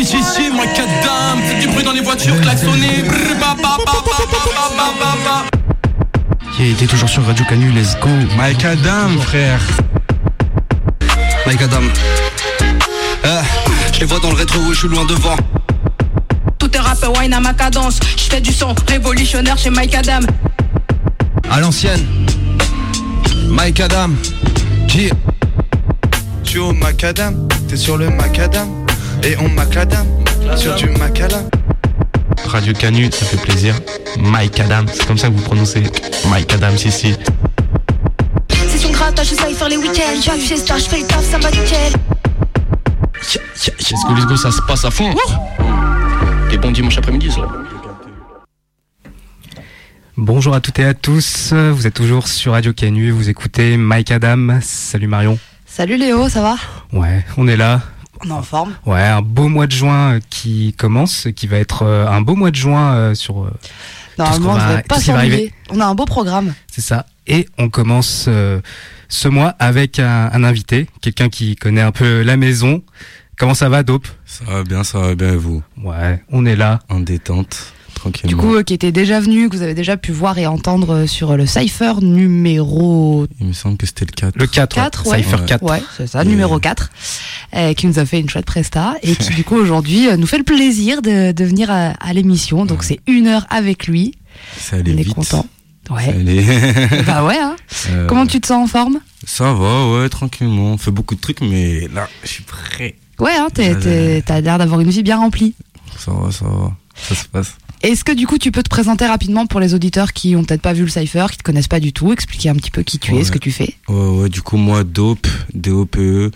Si, si, si, moi, du bruit dans les voitures, klaxonnez. Il était toujours sur Radio Canu, let's go. Mike Adam, frère. Mike Adam. Euh, je les vois dans le rétro, je suis loin devant. Tout est rap, wine à ma cadence. Je fais du son révolutionnaire chez Mike Adam. À l'ancienne. Mike Adam. G. Tu au macadam, t'es sur le macadam. Et on macadam sur du macala. Radio Canu, ça fait plaisir. Mike Adam, c'est comme ça que vous prononcez. Mike Adam, si, si. C'est son grattage, je sais faire les week-ends. J'arrive chez Star, je fais le taf, ça va nickel. Let's go, let's go, ça se passe à fond. Des bons dimanches après-midi, ça. Bonjour à toutes et à tous, vous êtes toujours sur Radio Canu, vous écoutez Mike Adam. Salut Marion. Salut Léo, ça va? Ouais, on est là. On est en forme. Ouais, un beau mois de juin euh, qui commence, qui va être euh, un beau mois de juin euh, sur. euh, Normalement, on ne devrait pas s'ennuyer. arriver. On a un beau programme. C'est ça. Et on commence euh, ce mois avec un, un invité, quelqu'un qui connaît un peu la maison. Comment ça va, Dope? Ça va bien, ça va bien, et vous? Ouais, on est là. En détente, tranquillement. Du coup, euh, qui était déjà venu, que vous avez déjà pu voir et entendre euh, sur le Cypher numéro Il me semble que c'était le 4. Le 4, 4, ouais. Cypher Ouais. 4. Ouais, c'est ça, Et- numéro 4, euh, qui nous a fait une chouette presta et qui du coup aujourd'hui euh, nous fait le plaisir de, de venir à, à l'émission. Donc Ouais. c'est une heure avec lui. Ça allait on est vite. content. Ça Ouais. allait. bah ouais. Hein. Euh, Comment tu te sens en forme? Ça va, ouais, tranquillement. On fait beaucoup de trucs, mais là, je suis prêt. Ouais, hein, t'as l'air d'avoir une vie bien remplie. Ça va, ça va. Ça se passe. Est-ce que du coup tu peux te présenter rapidement pour les auditeurs qui ont peut-être pas vu le Cypher, qui te connaissent pas du tout, expliquer un petit peu qui tu es, ce que tu fais? Ouais, ouais, du coup, moi, Dope, D-O-P-E,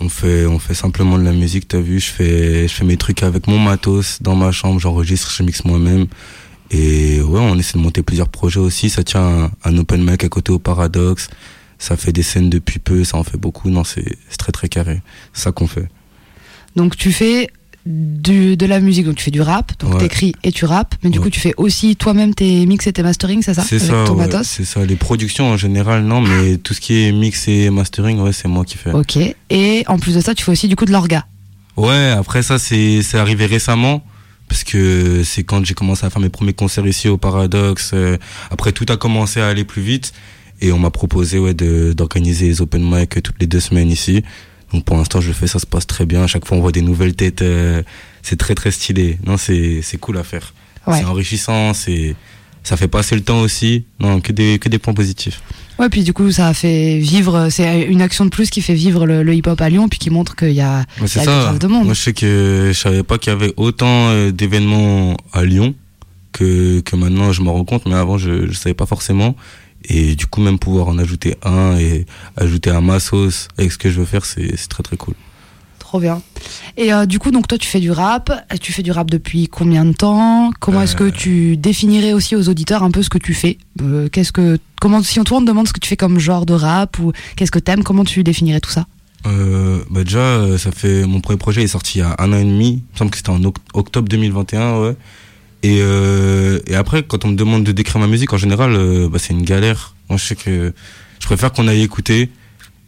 on fait, on fait simplement de la musique, t'as vu, je fais, je fais mes trucs avec mon matos, dans ma chambre, j'enregistre, je mixe moi-même. Et ouais, on essaie de monter plusieurs projets aussi, ça tient un, un open mic à côté au Paradoxe, ça fait des scènes depuis peu, ça en fait beaucoup, non, c'est c'est très très carré, c'est ça qu'on fait. Donc tu fais du, de la musique, donc tu fais du rap, donc Ouais. t'écris et tu rappes, mais du Ouais. coup tu fais aussi toi-même tes mix et tes mastering, c'est ça? C'est ça, ton ouais, matos? C'est ça, les productions en général, non, mais tout ce qui est mix et mastering, ouais, c'est moi qui fais. Ok. Et en plus de ça, tu fais aussi du coup de l'orga. Ouais, après ça, c'est c'est arrivé récemment. Parce que c'est quand j'ai commencé à faire mes premiers concerts ici au Paradoxe. euh, après, tout a commencé à aller plus vite. Et on m'a proposé ouais, d'organiser les open mic toutes les deux semaines ici. Donc pour l'instant, je le fais, ça se passe très bien. À chaque fois, on voit des nouvelles têtes. euh, c'est très, très stylé. Non, c'est c'est cool à faire. Ouais. C'est enrichissant. c'est Ça fait passer le temps aussi. Non, que des, que des points positifs. Ouais, puis du coup ça a fait vivre, c'est une action de plus qui fait vivre le, le hip-hop à Lyon, puis qui montre qu'il y a, Ouais, y a ça. de monde. Moi, je sais que je savais pas qu'il y avait autant euh, d'événements à Lyon que, que maintenant je me rends compte, mais avant je, je savais pas forcément. Et du coup, même pouvoir en ajouter un et ajouter à ma sauce avec ce que je veux faire, c'est c'est très très cool. Trop bien. Et euh, du coup, donc toi, tu fais du rap. Tu fais du rap depuis combien de temps? Comment est-ce que Euh. tu définirais aussi aux auditeurs un peu ce que tu fais? Euh, Qu'est-ce que comment si on te demande ce que tu fais comme genre de rap ou qu'est-ce que t'aimes Comment tu définirais tout ça? Bah déjà, ça fait mon premier projet est sorti il y a un an et demi. Il me semble que c'était en oct- octobre 2021, ouais. Et, euh, et après, quand on me demande de décrire ma musique, en général, euh, bah, c'est une galère. Moi, je sais que je préfère qu'on aille écouter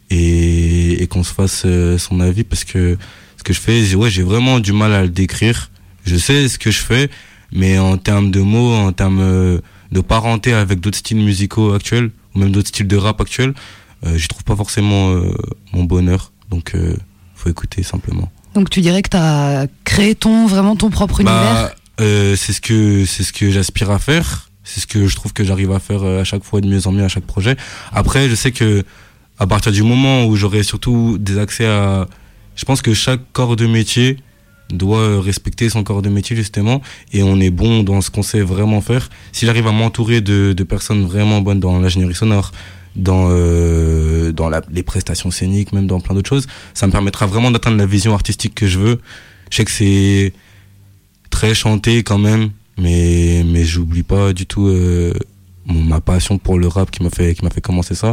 et, et qu'on se fasse euh, son avis parce que ce que je fais, j'ai- ouais, j'ai vraiment du mal à le décrire. Je sais ce que je fais, mais en termes de mots, en termes euh, de parenté avec d'autres styles musicaux actuels ou même d'autres styles de rap actuels, euh, j'y trouve pas forcément mon bonheur. Donc, faut écouter simplement. Donc tu dirais que t'as créé ton vraiment ton propre univers? Bah, euh, c'est ce que c'est ce que j'aspire à faire. C'est ce que je trouve que j'arrive à faire euh, à chaque fois de mieux en mieux à chaque projet. Après, je sais que à partir du moment où j'aurai surtout des accès à, je pense que chaque corps de métier doit euh, respecter son corps de métier justement et on est bon dans ce qu'on sait vraiment faire. Si j'arrive à m'entourer de, de personnes vraiment bonnes dans l'ingénierie sonore, dans euh, dans la, les prestations scéniques, même dans plein d'autres choses, ça me permettra vraiment d'atteindre la vision artistique que je veux. Je sais que c'est très chanté quand même, mais mais j'oublie pas du tout euh, ma passion pour le rap qui m'a fait qui m'a fait commencer ça.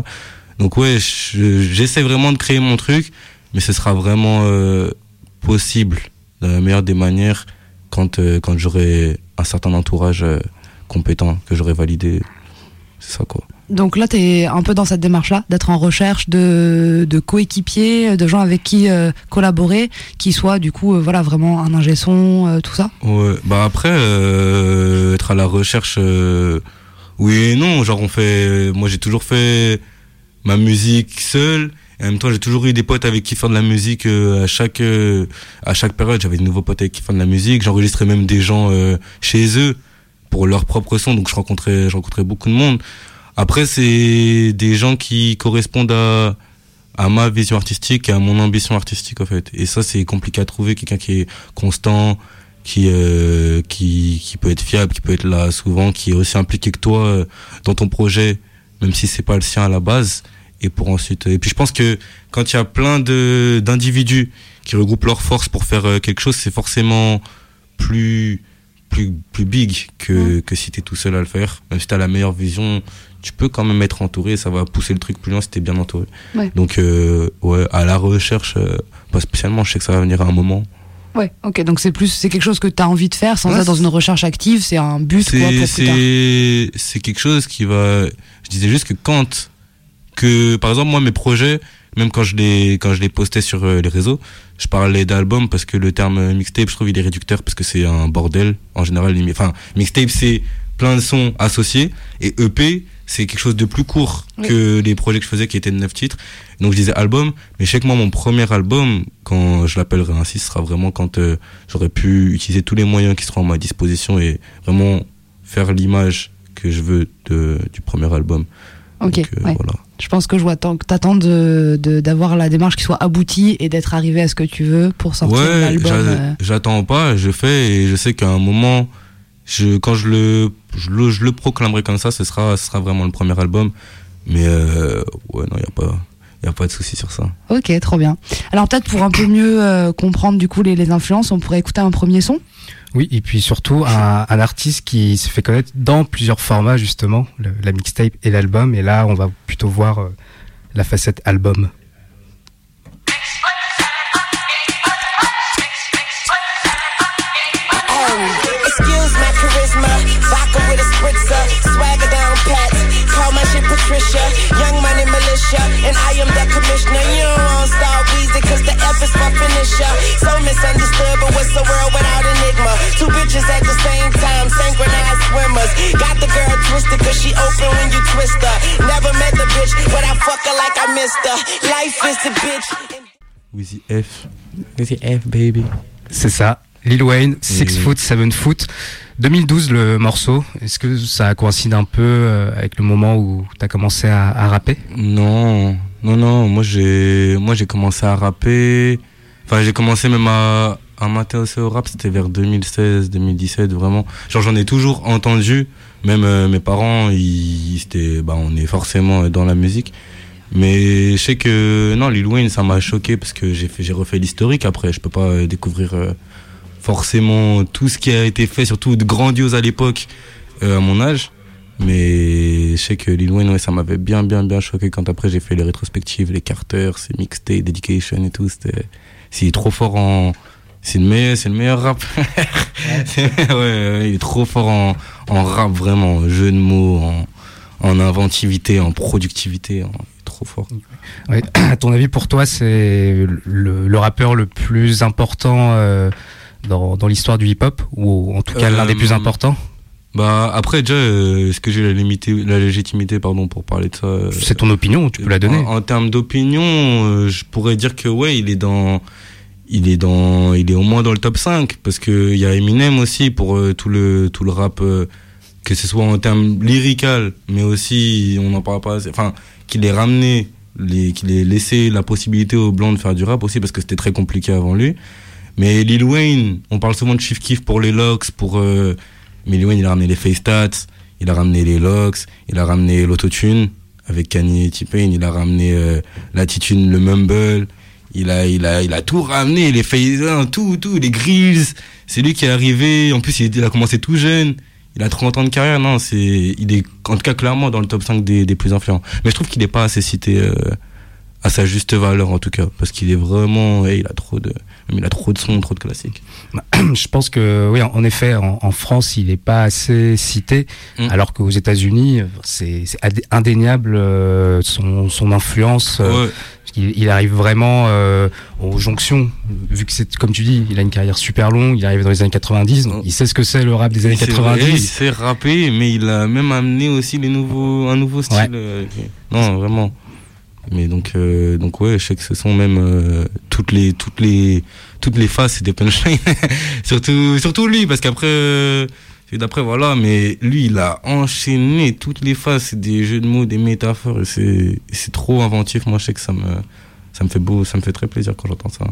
Donc ouais, je- j'essaie vraiment de créer mon truc, mais ce sera vraiment euh, possible de la meilleure des manières quand euh, quand j'aurai un certain entourage compétent que j'aurai validé. C'est ça quoi. Donc là, tu es un peu dans cette démarche-là, d'être en recherche de, coéquipiers, de gens avec qui euh, collaborer, qui soient du coup euh, voilà, vraiment un ingé son, euh, tout ça Ouais, bah après, être à la recherche, oui et non. Genre, on fait. Moi, j'ai toujours fait ma musique seul. Et en même temps, j'ai toujours eu des potes avec qui faire de la musique à chaque période. J'avais de nouveaux potes avec qui faire de la musique. J'enregistrais même des gens chez eux pour leur propre son. Donc, je rencontrais, je rencontrais beaucoup de monde. Après, c'est des gens qui correspondent à à ma vision artistique et à mon ambition artistique en fait. Et ça, c'est compliqué à trouver. Quelqu'un qui est constant, qui euh, qui qui peut être fiable, qui peut être là souvent, qui est aussi impliqué que toi euh, dans ton projet, même si c'est pas le sien à la base. Et pour ensuite. Et puis je pense que quand il y a plein de d'individus qui regroupent leurs forces pour faire euh, quelque chose, c'est forcément plus plus plus big que que si t'es tout seul à le faire. Même si t'as la meilleure vision, tu peux quand même être entouré. Ça va pousser le truc plus loin si t'es bien entouré. Ouais. Donc euh, ouais, à la recherche, euh, pas spécialement. Je sais que ça va venir à un moment. Ouais, ok, donc c'est plus, c'est quelque chose que tu as envie de faire sans Ouais, être dans une recherche active, c'est un but quoi pour plus tard. c'est c'est quelque chose qui va. Je disais juste que quand que par exemple moi mes projets, même quand je les quand je les postais sur euh, les réseaux, je parlais d'album parce que le terme mixtape, je trouve il est réducteur parce que c'est un bordel en général. limite- Enfin mixtape c'est plein de sons associés et EP c'est quelque chose de plus court Oui. que les projets que je faisais qui étaient de 9 titres. Donc je disais album, mais je sais que moi mon premier album, quand je l'appellerai ainsi, ce sera vraiment quand euh, j'aurais pu utiliser tous les moyens qui seront à ma disposition et vraiment faire l'image que je veux de, du premier album. Ok, Donc, euh, ouais. voilà. Je pense que je vois tant que t'attends de, de- d'avoir la démarche qui soit aboutie et d'être arrivé à ce que tu veux pour sortir Ouais, l'album. euh. j'attends pas, je fais et je sais qu'à un moment, je, quand je le, je le, je le proclamerai comme ça, ce sera, ce sera vraiment le premier album. Mais euh, ouais, non, il y a pas, y a pas de souci sur ça. Ok, trop bien. Alors peut-être pour un peu mieux euh, comprendre du coup les, les influences, on pourrait écouter un premier son? Oui, et puis surtout un, un artiste qui se fait connaître dans plusieurs formats justement, le- la mixtape et l'album. Et là, on va plutôt voir euh, la facette album. Spritzer, swagger down pat. Call my shit Patricia, young money militia, and I am the commissioner. You don't want star Weezy, cause the F is for finisher. So misunderstood, but what's the world without enigma? Two bitches at the same time, synchronized swimmers. Got the girl twisted, cause she open when you twist her. Never met the bitch, but I fuck her like I missed her. Life is the bitch. Wheezy F. Wheezy F, baby. C'est ça. Lil Wayne, Six Et- Foot, Seven Foot. 2012 le morceau. Est-ce que ça coïncide un peu euh, avec le moment où tu as commencé à, rapper? Non, non, non. Moi, j'ai, commencé à rapper. Enfin, j'ai commencé même à, à m'intéresser au rap. C'était vers 2016, 2017, vraiment. Genre, j'en ai toujours entendu. Même euh, mes parents, ils, c'était, bah, on est forcément dans la musique. Mais je sais que non, Lil Wayne, ça m'a choqué parce que j'ai fait, j'ai refait l'historique. Après, je peux pas euh, découvrir forcément tout ce qui a été fait, surtout de grandiose à l'époque, euh, à mon âge. Mais je sais que Lil Wayne, ouais, ça m'avait bien, bien, bien choqué quand après j'ai fait les rétrospectives, les Carter, ses mixtapes, Dedication et tout. C'était, c'est trop fort en, c'est le meilleur, c'est le meilleur rap. ouais, ouais, il est trop fort en, en rap, vraiment, en jeu de mots, en, en inventivité, en productivité, en- est trop fort. Ouais. À ton avis, pour toi, c'est le, le rappeur le plus important euh, dans, dans l'histoire du hip-hop Ou en tout cas l'un des plus Euh, importants Bah, après, déjà, euh, est-ce que j'ai la, limité- la légitimité, pardon, pour parler de ça? euh, C'est ton opinion, tu peux la donner. En, en termes d'opinion, euh, je pourrais dire que ouais, il est dans, il est dans, il est au moins dans le top 5 parce que il y a Eminem aussi pour tout le tout le rap, que ce soit en termes lyrical, mais aussi on n'en parle pas, assez, enfin qu'il ait ramené, qu'il ait laissé la possibilité aux blancs de faire du rap aussi parce que c'était très compliqué avant lui. Mais Lil Wayne, on parle souvent de Chief Keef pour les locks, pour euh, mais Lil Wayne il a ramené les face stats, il a ramené les locks, il a ramené l'autotune avec Kanye et T-Pain, il a ramené euh, l'attitude, le mumble, il a, il a, il a tout ramené, les phases, tout, tout, les grills. C'est lui qui est arrivé. En plus, il, a commencé tout jeune. Il a 30 ans de carrière. Non, c'est, il est, en tout cas, clairement dans le top 5 des, des plus influents. Mais je trouve qu'il n'est pas assez cité, euh, à sa juste valeur en tout cas, parce qu'il est vraiment, eh, il a trop de, il a trop de sons, trop de classiques. Je pense que oui, en effet, en, en France, il n'est pas assez cité, Mm. alors qu'aux États-Unis, c'est c'est indé- indéniable euh, son, son influence. euh, Ouais. il, il arrive vraiment euh, aux jonctions, vu que c'est comme tu dis, il a une carrière super longue, il arrive dans les années 90, donc il sait ce que c'est le rap des années Il sait- ouais, il 90. sait rapper, mais il a même amené aussi les nouveaux, un nouveau style. Ouais. euh, Non, vraiment. Mais donc, euh, donc ouais, je sais que ce sont même euh, toutes les, toutes les, toutes les c'est des punchlines. surtout, surtout lui, parce qu'après, euh, d'après voilà, mais lui, il a enchaîné toutes les c'est des jeux de mots, des métaphores, c'est, c'est trop inventif. Moi, je sais que ça me, ça me fait beau, ça me fait très plaisir quand j'entends ça.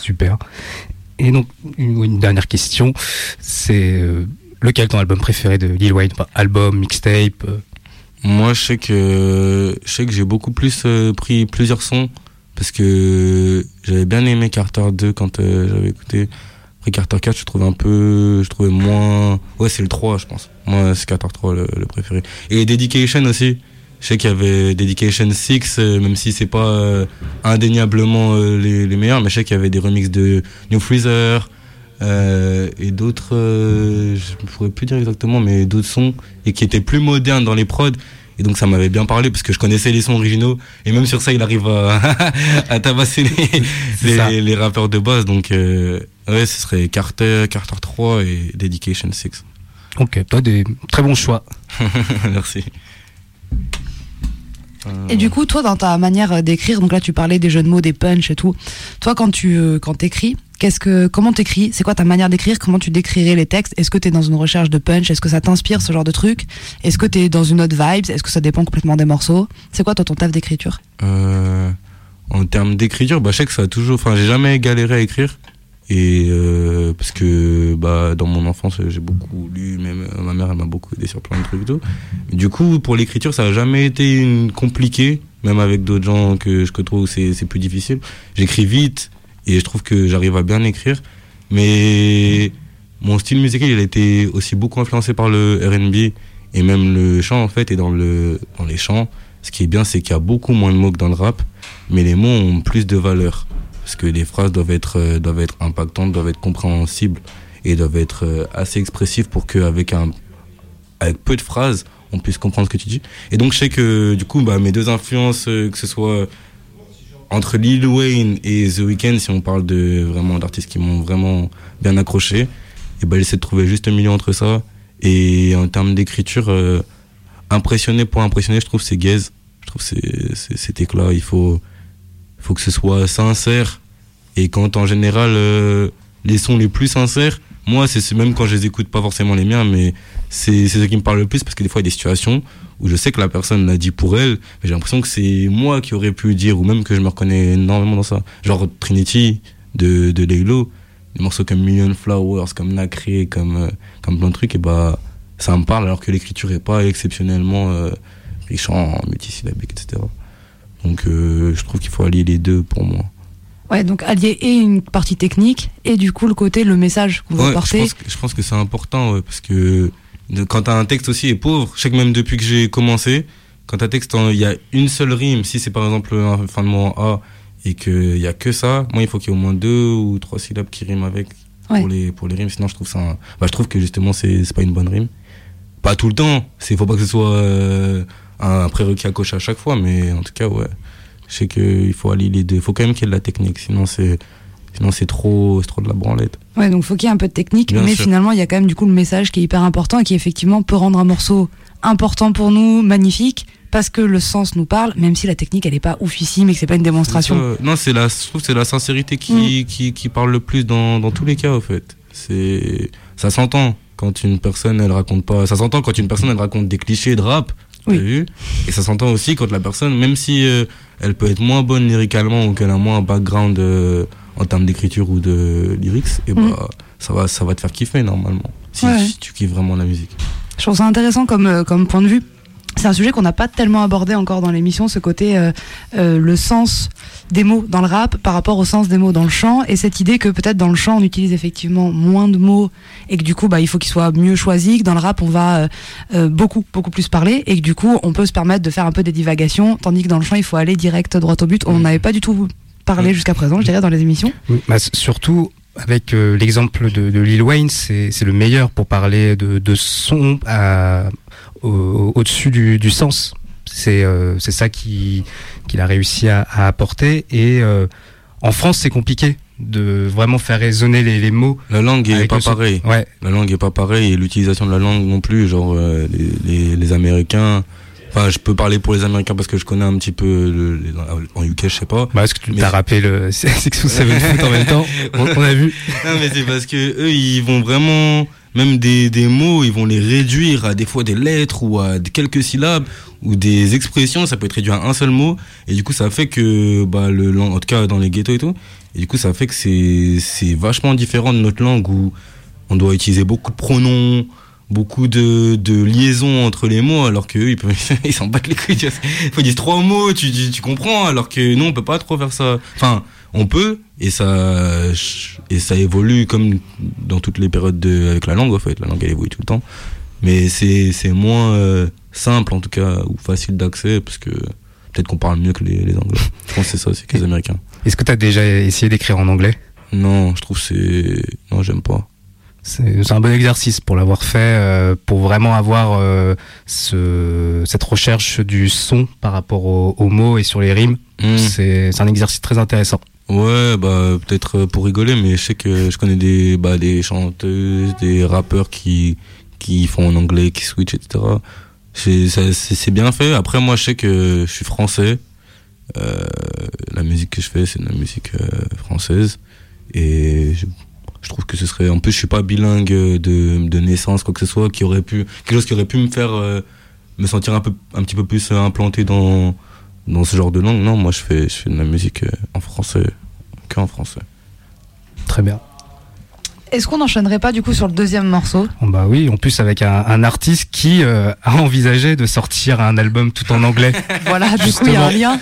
Super. Et donc, une, une dernière question, c'est euh, lequel ton album préféré de Lil Wayne? Album, mixtape euh, Moi, je sais que je sais que j'ai beaucoup plus euh, pris plusieurs sons parce que j'avais bien aimé Carter 2 quand euh, j'avais écouté. Après Carter 4, je trouve un peu, je trouvais moins. Ouais, c'est le 3, je pense. Moi, c'est Carter 3 le, le préféré. Et Dedication aussi. Je sais qu'il y avait Dedication 6, euh, même si c'est pas euh, indéniablement euh, les, les meilleurs, mais je sais qu'il y avait des remixes de New Freezer euh, et d'autres, euh, je ne pourrais plus dire exactement, mais d'autres sons et qui étaient plus modernes dans les prods. Et donc ça m'avait bien parlé parce que je connaissais les sons originaux et même sur ça il arrive à, à tabasser les, rappeurs de base. Donc euh, ouais, ce serait Carter, Carter 3 et Dedication 6. Ok, toi, des très bons choix. Merci. Et du coup, toi, dans ta manière d'écrire, donc là, tu parlais des jeux de mots, des punchs et tout. Toi, quand tu euh, quand t'écris, qu'est-ce que comment t'écris? C'est quoi ta manière d'écrire? Comment tu décrirais les textes? Est-ce que t'es dans une recherche de punch? Est-ce que ça t'inspire ce genre de truc? Est-ce que t'es dans une autre vibe? Est-ce que ça dépend complètement des morceaux? C'est quoi toi ton taf d'écriture? Euh, en termes d'écriture, bah, je sais que ça a toujours. Enfin, j'ai jamais galéré à écrire. Et euh, parce que bah, dans mon enfance, j'ai beaucoup lu, même euh, ma mère elle m'a beaucoup aidé sur plein de trucs et tout. Du coup, pour l'écriture, ça a jamais été une compliqué, même avec d'autres gens que je où c'est c'est plus difficile. J'écris vite et je trouve que j'arrive à bien écrire. Mais mon style musical, il a été aussi beaucoup influencé par le R&B et même le chant en fait. Et dans le dans les chants, ce qui est bien, c'est qu'il y a beaucoup moins de mots que dans le rap, mais les mots ont plus de valeur parce que les phrases doivent être euh, doivent être impactantes, doivent être compréhensibles et doivent être euh, assez expressives pour qu'avec avec peu de phrases, on puisse comprendre ce que tu dis. Et donc je sais que du coup, bah, mes deux influences, euh, que ce soit entre Lil Wayne et The Weeknd, si on parle de vraiment d'artistes qui m'ont vraiment bien accroché, et ben j'essaie de trouver juste un milieu entre ça. Et en termes d'écriture, euh, impressionné pour impressionner, je trouve c'est gaze. Je trouve c'est cet éclat. Il faut faut que ce soit sincère. Et quand en général euh, les sons les plus sincères, moi c'est même quand je les écoute pas forcément les miens, mais c'est c'est ce qui me parle le plus parce que des fois il y a des situations où je sais que la personne l'a dit pour elle, mais j'ai l'impression que c'est moi qui aurais pu le dire ou même que je me reconnais énormément dans ça. Genre Trinity de de des morceaux comme Million Flowers, comme Nacré, comme euh, comme plein de trucs et bah ça me parle alors que l'écriture est pas exceptionnellement euh, riche en multisyllabique, etc. Donc euh, je trouve qu'il faut allier les deux pour moi. Ouais, donc allier et une partie technique et du coup le côté le message qu'on veut Ouais, je porter. pense, que- je pense que c'est important ouais, parce que de- quand t'as un texte aussi est pauvre, je sais que même depuis que j'ai commencé, quand t'as un texte, en- il y a une seule rime, si c'est par exemple un fin de mot en A et qu'il y a que ça, moi il faut qu'il y ait au moins deux ou trois syllabes qui riment avec Ouais. pour, les, pour les rimes, sinon je trouve ça. un- bah, je trouve que justement c'est pas une bonne rime. Pas tout le temps, il faut pas que ce soit euh, un prérequis à cocher à chaque fois, mais en tout cas, ouais. Je sais qu'il faut allier les deux. Il faut quand même qu'il y ait de la technique, sinon c'est sinon c'est trop, trop de la branlette. Ouais, donc faut qu'il y ait un peu de technique, Bien mais sûr. finalement il y a quand même du coup le message qui est hyper important et qui effectivement peut rendre un morceau important pour nous, magnifique, parce que le sens nous parle, même si la technique elle est pas oufissime et que c'est pas une démonstration. Non, c'est la, je trouve c'est la sincérité qui, qui, qui parle le plus dans, dans tous les cas, au fait. C'est, ça s'entend quand une personne, elle raconte pas, ça s'entend quand une personne, elle raconte des clichés de rap, Oui. vu? Et ça s'entend aussi quand la personne, même si euh, elle peut être moins bonne lyricalement ou qu'elle a moins un background euh, en termes d'écriture ou de lyrics, et bah, Mhm. ça va, ça va te faire kiffer, normalement. Si, Ouais. si tu kiffes vraiment la musique. Je trouve ça intéressant comme, euh, comme point de vue. c'est un sujet qu'on n'a pas tellement abordé encore dans l'émission, ce côté euh, euh, le sens des mots dans le rap par rapport au sens des mots dans le chant et cette idée que peut-être dans le chant on utilise effectivement moins de mots et que du coup bah il faut qu'ils soient mieux choisis que dans le rap on va euh, beaucoup beaucoup plus parler et que du coup on peut se permettre de faire un peu des divagations tandis que dans le chant il faut aller direct droit au but on n'avait pas du tout parlé jusqu'à présent je dirais dans les émissions Oui, bah, surtout avec euh, l'exemple de, de Lil Wayne, c'est c'est le meilleur pour parler de, de son au- au-dessus du, du sens. C'est euh, c'est ça qui- qu'il a réussi à, à apporter. Et euh, en France, c'est compliqué de vraiment faire résonner les, les mots. La langue est pas son. pareille. Ouais, La langue est pas pareille et l'utilisation de la langue non plus. Genre euh, les, les, les Américains. Enfin, je peux parler pour les Américains parce que je connais un petit peu le- les- en UK, je sais pas. bah, est-ce que tu Mais- t'as rappelé le Seven Foot en même temps on, on a vu. Non, mais c'est parce que eux, ils vont vraiment, même des, des mots, ils vont les réduire à des fois des lettres ou à quelques syllabes ou des expressions. Ça peut être réduit à un seul mot. Et du coup, ça fait que, bah, le, en tout cas, dans les ghettos et tout. Et du coup, ça fait que c'est, c'est vachement différent de notre langue où on doit utiliser beaucoup de pronoms, beaucoup de, de liaisons entre les mots, alors que eux, ils peuvent, ils s'en battent les couilles. tu faut dire trois mots, tu, tu, tu comprends, alors que nous, on peut pas trop faire ça. Enfin, on peut, et ça, et ça évolue comme dans toutes les périodes de, avec la langue, en fait. La langue, elle évolue tout le temps. Mais c'est, c'est moins euh, simple, en tout cas, ou facile d'accès, parce que peut-être qu'on parle mieux que les, les Anglais. Je pense que c'est ça aussi que les Américains. Est-ce que tu as déjà essayé d'écrire en anglais? Non, je trouve que c'est, non, j'aime pas. C'est un bon exercice pour l'avoir fait, euh, pour vraiment avoir euh, ce, cette recherche du son par rapport aux, mots et sur les rimes. Hmm. C'est un exercice très intéressant. Ouais, bah peut-être pour rigoler, mais je sais que je connais des bah des chanteuses, des rappeurs qui qui font en anglais, qui switch, etc. C'est bien fait. Après, moi, je sais que je suis français. Euh, la musique que je fais, c'est de la musique euh, française, et je, je trouve que ce serait. En plus, je suis pas bilingue de de naissance, quoi que ce soit, qui aurait pu quelque chose qui aurait pu me faire euh, me sentir un peu un petit peu plus implanté dans dans ce genre de langue. Non, moi, je fais je fais de la musique euh, en français que en français. Très bien. est-ce qu'on n'enchaînerait pas du coup sur le deuxième morceau? Bon, bah oui, en plus avec un, un artiste qui euh, a envisagé de sortir un album tout en anglais. voilà du coup il y a un lien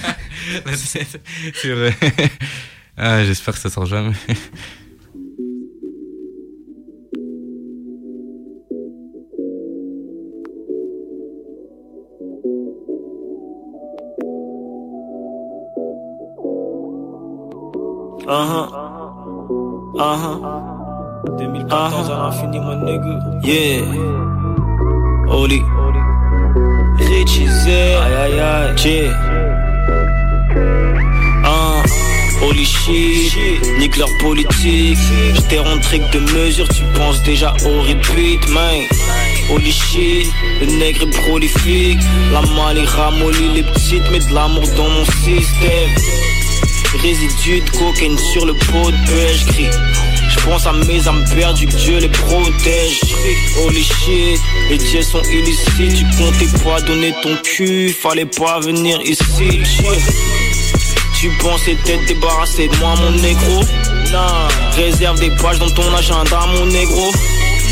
c'est vrai. Ah, j'espère que ça sort jamais. Uh-huh. Uh-huh. 2014 à l'infini, mon nigga. Yeah. Oli. Richie Z. Aïe aïe aïe. J. Uh. Holy shit, nique leur politique. J'étais rentré que de mesure, tu penses déjà au repeat, man. Holy shit, le nègre est prolifique. La malle il ramollit les petites, met de l'amour dans mon système. Résidus de cocaïne sur le pot de pêche crie Je pense à mes âmes perdues, Dieu les protège. Holy shit, les dieux sont illicites. Tu comptais pas donner ton cul, fallait pas venir ici. Tu pensais t'être débarrassé de moi mon négro? Non Réserve des pages dans ton agenda mon négro.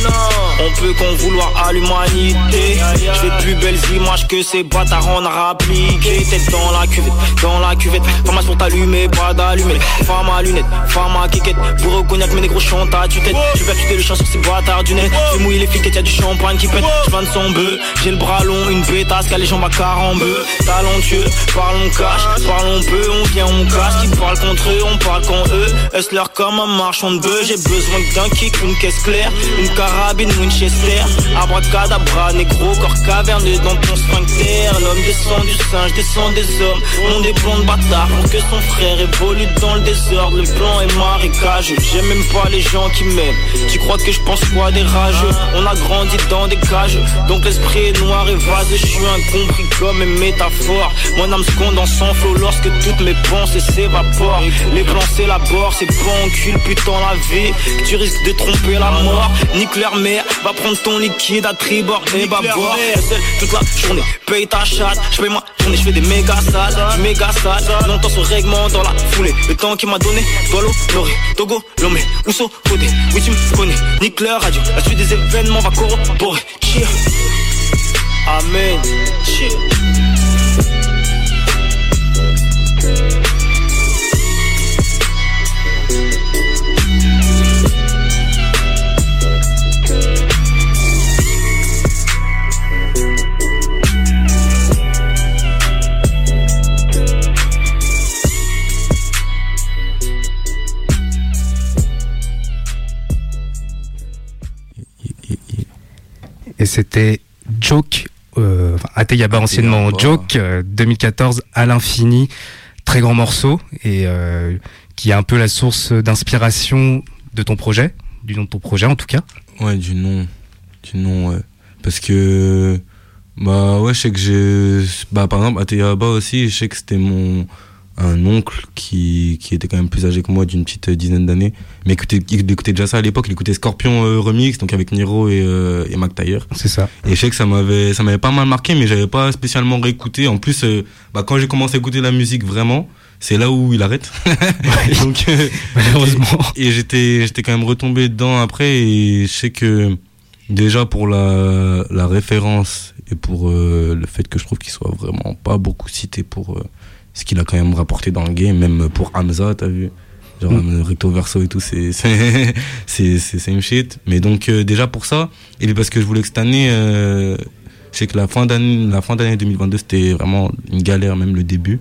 Non. On peut qu'en vouloir à l'humanité. Je fais plus belles images que ces bâtards en a appliqué Tête dans la cuvette, dans la cuvette. Femme pour t'allumer, pas d'allumer Femme à lunettes, femme à quiquette Pour reconnaître mes négros chantent à tue-tête. Je vais tuer le chant sur ces bâtards du net. Je vais mouiller les flics y'a du champagne qui pète. Je vends son bœuf, j'ai le bras long, une pétasse Qu'a les jambes à carambeu. Talentueux, parlons cash, parlons peu On vient, on cache, qui parle contre eux, on parle contre eux. Hustler comme un marchand de bœuf J'ai besoin d'un kick, une caisse claire Une carabine Winchester. Abracadabra, négro, corps caverneux dans ton sphincter. L'homme descend du singe, descend des hommes. On des plans de bâtard pour que son frère évolue dans le désordre. Le plan est marécageux, j'aime même pas les gens qui m'aiment. Tu crois que je pense quoi des rageux On a grandi dans des cages. Donc l'esprit est noir et vaseux Je suis incompris comme une métaphore. Mon âme se condense sans flot lorsque toutes mes pensées s'évaporent. Les plans s'élaborent, c'est pas en cul putain la vie Tu risques de tromper la mort. Nique leur mère, va prendre ton liquide à tribord et bâbord Seul toute la journée, paye ta chatte. Je paye ma tournée, je fais des méga sales Du méga sale, longtemps ce règlement dans la foulée. Le temps qu'il m'a donné, dois l'honorer Togo, Lomé, Ousso, Codé Oui tu me connais, nique leur radio. La suite des événements va corroborer. Cheer. Amen. Shit. Et c'était Joke, euh, enfin Ateyaba anciennement Ateyaba. Joke, euh, 2014 à l'infini, très grand morceau et euh, qui est un peu la source d'inspiration de ton projet, du nom de ton projet en tout cas. Ouais, du nom. Du nom, ouais. Parce que. Bah ouais, je sais que j'ai. Bah par exemple, à Teyaba aussi, je sais que c'était mon. Un oncle qui, qui était quand même plus âgé que moi d'une petite dizaine d'années. Mais écoutait, il écoutait déjà ça à l'époque. Il écoutait Scorpion euh, Remix, donc avec Niro et, euh, et Mac. C'est ça. Et je sais que ça m'avait, ça m'avait pas mal marqué, mais j'avais pas spécialement réécouté. En plus, euh, bah, quand j'ai commencé à écouter la musique vraiment, c'est là où il arrête. donc, euh, Malheureusement. et j'étais, j'étais quand même retombé dedans après. Et je sais que déjà pour la, la référence et pour euh, le fait que je trouve qu'il soit vraiment pas beaucoup cité pour euh, ce qu'il a quand même rapporté dans le game, même pour Hamza, t'as vu. Genre Mm. recto verso et tout, c'est same shit. Mais donc euh, déjà pour ça, et puis parce que je voulais que cette année, euh, je sais que la fin d'année, la fin d'année 2022, c'était vraiment une galère, même le début.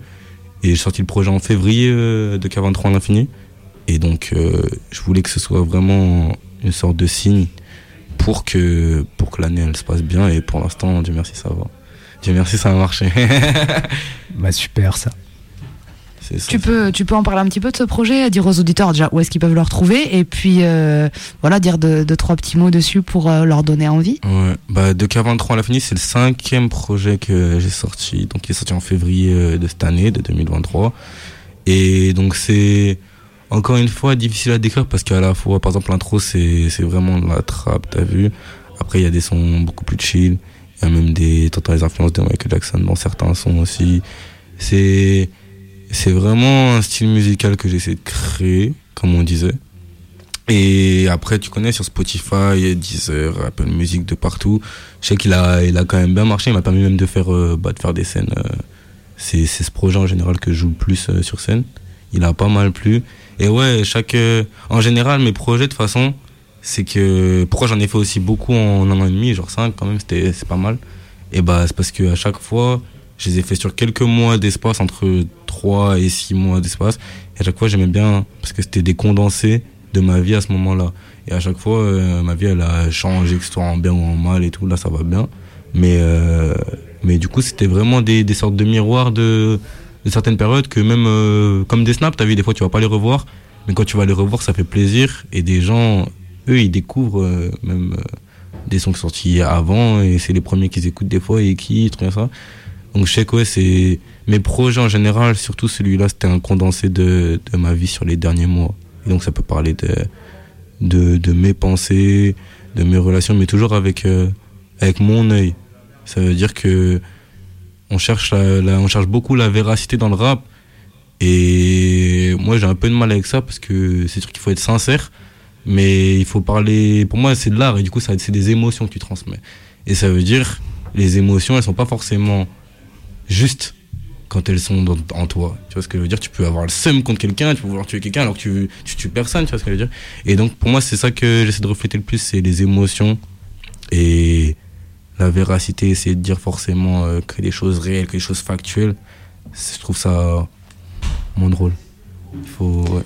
Et j'ai sorti le projet en février euh, de 43 à l'infini. Et donc je voulais que ce soit vraiment une sorte de signe pour que pour que l'année elle se passe bien. Et pour l'instant, Dieu merci, ça va. Dieu merci, ça a marché. Bah super ça. Ça. Tu peux, tu peux en parler un petit peu de ce projet, dire aux auditeurs déjà où est-ce qu'ils peuvent le retrouver, et puis euh, voilà, dire deux, deux, trois petits mots dessus pour euh, leur donner envie. Ouais, bah de K23 à l'infini, c'est le cinquième projet que j'ai sorti. Donc il est sorti en février euh, de cette année, de 2023. Et donc c'est encore une fois difficile à décrire parce qu'à la fois, par exemple, l'intro c'est c'est vraiment de la trap, t'as vu. Après il y a des sons beaucoup plus chill. Il y a même des t'entends les influences de Michael Jackson dans certains sons aussi. C'est c'est vraiment un style musical que j'essaie de créer, comme on disait. Et après, tu connais sur Spotify, Deezer, Apple Music, de partout. Je sais qu'il a, il a quand même bien marché. Il m'a permis même de faire, euh, bah, de faire des scènes. euh, c'est, c'est ce projet en général que je joue le plus euh, sur scène. Il a pas mal plu. Et ouais, chaque, en général, mes projets, de façon, c'est que, pourquoi j'en ai fait aussi beaucoup en un an et demi, genre cinq quand même, c'était, c'est pas mal. Et bah, c'est parce que à chaque fois, je les ai fait sur quelques mois d'espace, entre 3 et 6 mois d'espace. Et à chaque fois, j'aimais bien, parce que c'était des condensés de ma vie à ce moment-là. Et à chaque fois, euh, ma vie, elle a changé, que ce soit en bien ou en mal et tout. Là, ça va bien. Mais, euh, mais du coup, c'était vraiment des, des sortes de miroirs de, de certaines périodes que même, euh, comme des snaps, t'as vu, des fois, tu vas pas les revoir. Mais quand tu vas les revoir, ça fait plaisir. Et des gens, eux, ils découvrent euh, même euh, des sons qui sont sortis avant. Et c'est les premiers qu'ils écoutent des fois et qui, comme ça. Donc je sais c'est mes projets en général, surtout celui-là, c'était un condensé de, de ma vie sur les derniers mois. Et donc ça peut parler de, de, mes pensées, de mes relations, mais toujours avec, euh, avec mon œil. Ça veut dire que on cherche, la, on cherche beaucoup la véracité dans le rap. Et moi j'ai un peu de mal avec ça parce que c'est sûr qu'il faut être sincère, mais il faut parler. Pour moi c'est de l'art et du coup c'est des émotions que tu transmets. Et ça veut dire les émotions elles sont pas forcément juste quand elles sont dans- en toi. Tu vois ce que je veux dire? Tu peux avoir le seum contre quelqu'un, tu peux vouloir tuer quelqu'un alors que tu, tu tues personne, tu vois ce que je veux dire? Et donc pour moi c'est ça que j'essaie de refléter le plus, c'est les émotions et la véracité, essayer de dire forcément euh, que des choses réelles, que des choses factuelles. Je trouve ça moins drôle. Il faut... Ouais.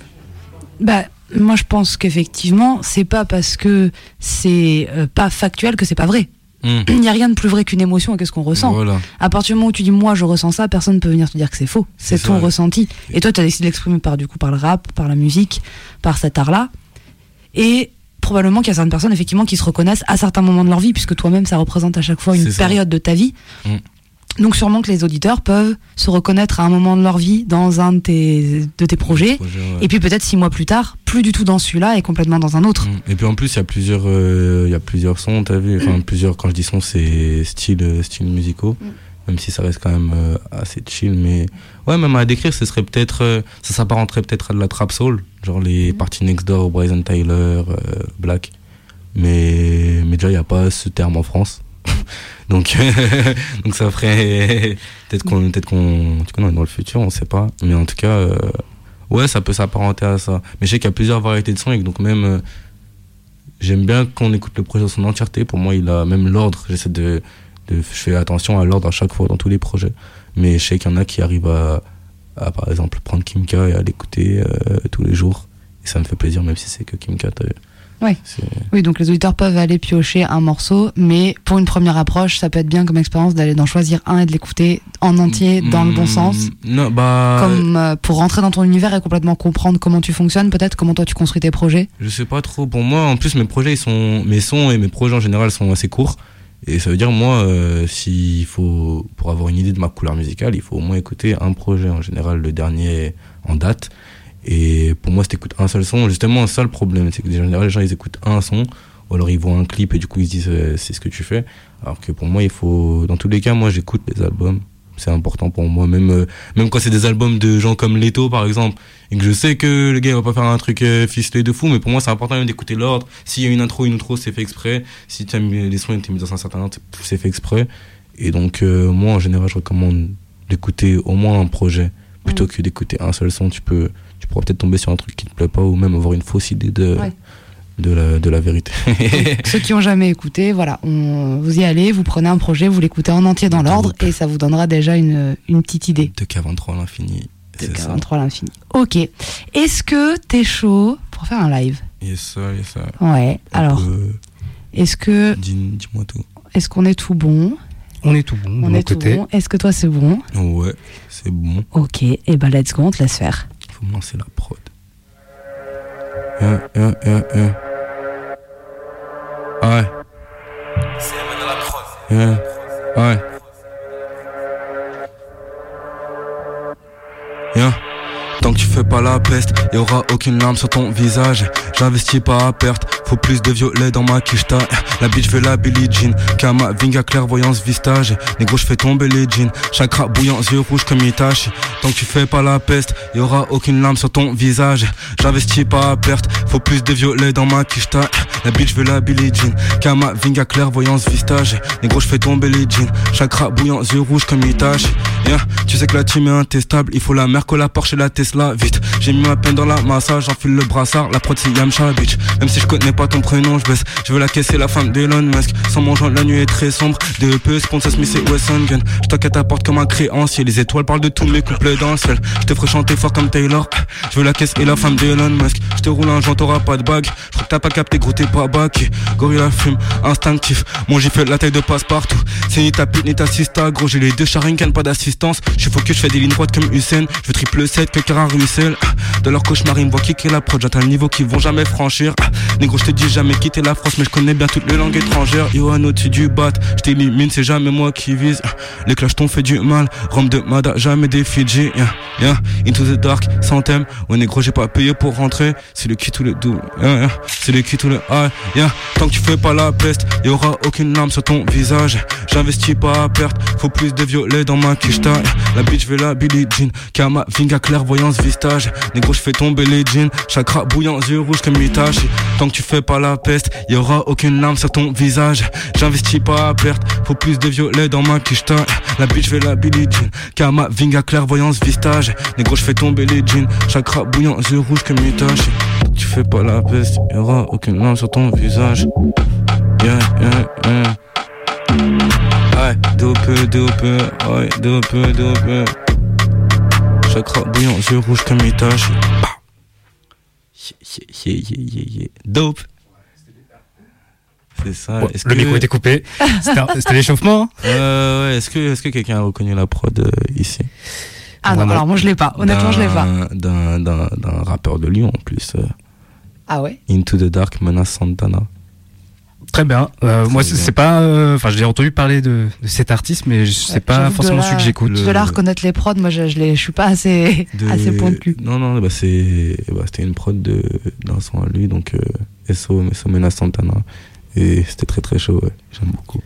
Bah, moi, je pense qu'effectivement, c'est pas parce que c'est euh, pas factuel que c'est pas vrai. Hmm. Il n'y a rien de plus vrai qu'une émotion et qu'est-ce qu'on ressent. Voilà. À partir du moment où tu dis moi je ressens ça, personne ne peut venir te dire que c'est faux. C'est ton ça. ressenti. Et toi, tu as décidé de l'exprimer par du coup par le rap, par la musique, par cet art-là. Et probablement qu'il y a certaines personnes effectivement qui se reconnaissent à certains moments de leur vie, puisque toi-même ça représente à chaque fois une période de ta vie. Mm. Donc sûrement que les auditeurs peuvent se reconnaître à un moment de leur vie dans un de tes, de tes projets. Projet, ouais. Et puis peut-être six mois plus tard, plus du tout dans celui-là et complètement dans un autre. Mm. Et puis en plus, il y a plusieurs, euh, il y a plusieurs sons, t'as vu Enfin, plusieurs, quand je dis sons, c'est styles, euh, styles musicaux. Même si ça reste quand même euh, assez chill. Mais ouais, même à décrire, ce serait peut-être, euh, ça s'apparenterait peut-être à de la trap soul. Genre les parties Next Door, Bryson Tyler, euh, Black. Mais, mais déjà, il n'y a pas ce terme en France. Donc, donc ça ferait peut-être qu'on, peut-être qu'on, tu connais, dans le futur, on sait pas. Mais en tout cas, euh, ouais, ça peut s'apparenter à ça. Mais je sais qu'il y a plusieurs variétés de sons et donc même, euh, j'aime bien qu'on écoute le projet dans son entièreté. Pour moi, il a même l'ordre. J'essaie de, je fais attention à l'ordre à chaque fois dans tous les projets. Mais je sais qu'il y en a qui arrivent à, à, par exemple, prendre Kimka et à l'écouter euh, tous les jours. Et ça me fait plaisir, même si c'est que Kimka. t'as. C'est- Oui, donc les auditeurs peuvent aller piocher un morceau, mais pour une première approche, ça peut être bien comme expérience d'aller d'en choisir un et de l'écouter en entier dans le bon Mm, sens. Non, bah. Comme euh, pour rentrer dans ton univers et complètement comprendre comment tu fonctionnes, peut-être comment toi tu construis tes projets. Je sais pas trop. Pour moi, en plus, mes projets, ils sont, mes sons et mes projets en général sont assez courts. Et ça veut dire, moi, euh, s'il faut, pour avoir une idée de ma couleur musicale, il faut au moins écouter un projet, en général, le dernier en date. Et pour moi, si t'écoutes un seul son, justement, ça le problème, c'est que général, les gens, ils écoutent un son, ou alors ils voient un clip et du coup, ils se disent, euh, c'est ce que tu fais. Alors que pour moi, il faut, dans tous les cas, moi, j'écoute les albums. C'est important pour moi, même, euh, même quand c'est des albums de gens comme Leto, par exemple, et que je sais que le gars il va pas faire un truc euh, ficelé de fou, mais pour moi c'est important même d'écouter l'ordre. S'il y a une intro, une outro, c'est fait exprès. Si tu as mis les sons et t'es mis dans un certain ordre, c'est fait exprès. Et donc euh, moi en général je recommande d'écouter au moins un projet plutôt que d'écouter un seul son. Tu peux, tu pourras peut-être tomber sur un truc qui te plaît pas ou même avoir une fausse idée de Ouais. de la de la vérité. Ceux qui ont jamais écouté, voilà, on, vous y allez, vous prenez un projet, vous l'écoutez en entier dans l'ordre et ça vous donnera déjà une, une petite idée. de K23 à l'infini. De C'est ça. 43 à l'infini. Ok. Est-ce que t'es chaud pour faire un live? Yes sir, yes sir. Ouais. On Alors, peut- est-ce que dis- dis-moi tout. est-ce qu'on est tout bon? On est tout bon On mon est tout côté. bon. Est-ce que toi c'est bon? Ouais, c'est bon. Ok. Et ben let's go, on te laisse faire. Faut me lancer la prod. Yeah, yeah, yeah, yeah. Ouais. Yeah. Ouais. Yeah. Tant que tu fais pas la peste, y aura aucune larme sur ton visage. J'investis pas à perte, faut plus de violet dans ma quicheta. La bitch veut la Billie Jean, Kama, Vinga, clairvoyance, vistage. Négro, je fais tomber les jeans, chakra bouillant, yeux rouges comme Itachi. Tant que tu fais pas la peste, y aura aucune larme sur ton visage. J'investis pas à perte, faut plus de violet dans ma quicheta. La bitch veut la Billie Jean, Kama, Vinga, clairvoyance, vistage. Négro, je fais tomber les jeans, chakra bouillant, yeux rouges comme Itachi. Yeah, tu sais que la team est intestable, il faut la Merco, la Porsche et la Tesla, vite. J'ai mis ma peine dans la massage, j'enfile le brassard, la prod c'est Yamcha, bitch. Même si je connais pas ton prénom, je baisse. Je veux la caisser, la femme d'Elon Musk. Sans mon joint, la nuit est très sombre. DEP, sponsor Smith et Wesson Gun. Je à ta porte comme un créancier. Les étoiles parlent de tous mes couplets dans le ciel. Je te ferai chanter fort comme Taylor. Je veux la caisse et la femme d'Elon Musk. Je te roule un joint, t'auras pas de bague. Je crois que t'as pas capté, gros, t'es pas baqué. Gorilla fume, instinctif. Mon j'ai fait la taille de passe-partout. C'est ni ta pute ni ta sista, gros. J'ai les deux Sharingan, pas d'assistance. Je suis focus, je fais des lignes droites comme Hussein. Je veux triple 7 que Cara Russell. De leur cauchemar, ils me voient kicker la prod. J'atteins le niveau qu'ils vont jamais franchir. Négro, je te dis jamais quitter la France, mais je connais bien toutes les langues étrangères. Johan au-dessus du bat, je t'élimine, c'est jamais moi qui vise. Les clashs t'ont fait du mal. Rome de Mada, jamais des Fidji. Yeah, yeah. Into the dark, sans thème. Ouais, négro, j'ai pas payé pour rentrer. C'est le qui tout le double. Yeah. C'est le qui tout le high. Yeah. Tant que tu fais pas la peste, y aura aucune larme sur ton visage. J'investis pas à perte, faut plus de violet dans ma quicheta. La bitch veut la Billie Jean. Kama, Vinga, clairvoyance, vistage. Négro, je fais tomber les jeans. Chakra bouillant, yeux rouges comme Itachi. Tant que tu fais pas la peste, y aura aucune larme sur ton visage. J'investis pas à perte, faut plus de violet dans ma quicheta. La bitch veut la Billie Jean. Kama, Vinga, clairvoyance, vistage. Négro, je fais tomber les jeans. Chakra bouillant, yeux rouges comme Itachi. Tu fais pas la peste, y aura aucune larme sur ton visage. Yeah, yeah, yeah. Ouais, dope, dope, ouais, dope, dope. Chakra bouillant, yeux rouges comme Itachi. Bah. Yeah, yeah, yeah, yeah, yeah. Dope. C'est ça. Le que- micro était coupé. C'était l'échauffement. Euh, ouais, est-ce que, est-ce que quelqu'un a reconnu la prod euh, ici? Ah non, alors moi je l'ai pas. Honnêtement, je l'ai pas. D'un rappeur de Lyon en plus. euh, Ah ouais? Into the Dark, Menace Santana. Très bien. Euh, moi, c'est pas. euh, Enfin, j'ai entendu parler de, de cet artiste, mais je- c'est Ouais, pas forcément celui que j'écoute. De là à reconnaître les prods, moi je, je, les- je suis pas assez, De- assez pointu. Non, non, bah c'est, bah c'était une prod de, d'un son à lui, donc euh, SO, SO Menace Santana. Et c'était très très chaud, ouais. J'aime beaucoup.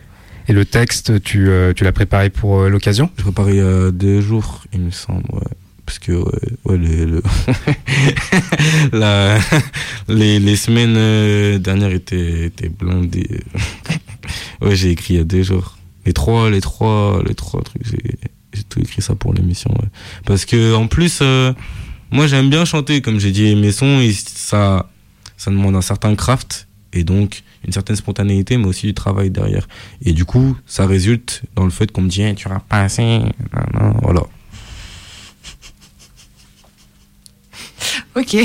Et le texte, tu, euh, tu l'as préparé pour euh, l'occasion? Je préparais il y a deux jours, il me semble, ouais. Parce que, ouais, le La, les, les semaines euh, dernières étaient, étaient blindées. ouais, j'ai écrit il y a deux jours. Les trois, les trois, les trois trucs, j'ai tout écrit ça pour l'émission. Parce que en plus, euh, moi j'aime bien chanter, comme j'ai dit, mes sons, ils- ça, ça demande un certain craft et donc une certaine spontanéité, mais aussi du travail derrière. Et du coup, ça résulte dans le fait qu'on me dit, Eh, tu rappes pas assez, nan, nan, voilà. Ok.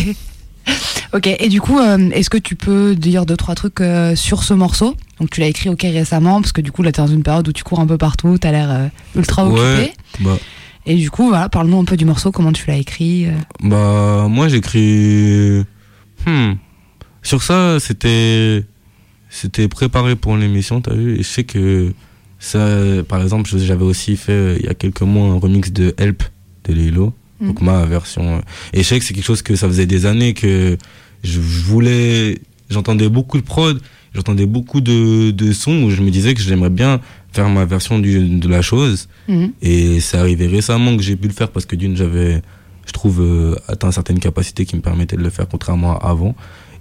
Ok, et du coup, euh, est-ce que tu peux dire deux, trois trucs euh, sur ce morceau? Donc, tu l'as écrit ok récemment, parce que du coup, là, t'es dans une période où tu cours un peu partout, t'as l'air euh, ultra occupé. Ouais. Bah, Et du coup, voilà, parle-nous un peu du morceau, comment tu l'as écrit. Bah, moi, j'écris. Hmm. Sur ça, c'était. C'était préparé pour l'émission, t'as vu Et je sais que ça, par exemple, j'avais aussi fait il y a quelques mois un remix de Help de Lilo. Mhm. Donc ma version. euh, Et je sais que c'est quelque chose que ça faisait des années que je voulais. J'entendais beaucoup de prod, j'entendais beaucoup de, de sons où je me disais que j'aimerais bien faire ma version du, de la chose. Mhm. Et c'est arrivé récemment que j'ai pu le faire parce que d'une, j'avais, je trouve, euh, atteint certaines capacités qui me permettaient de le faire contrairement à avant.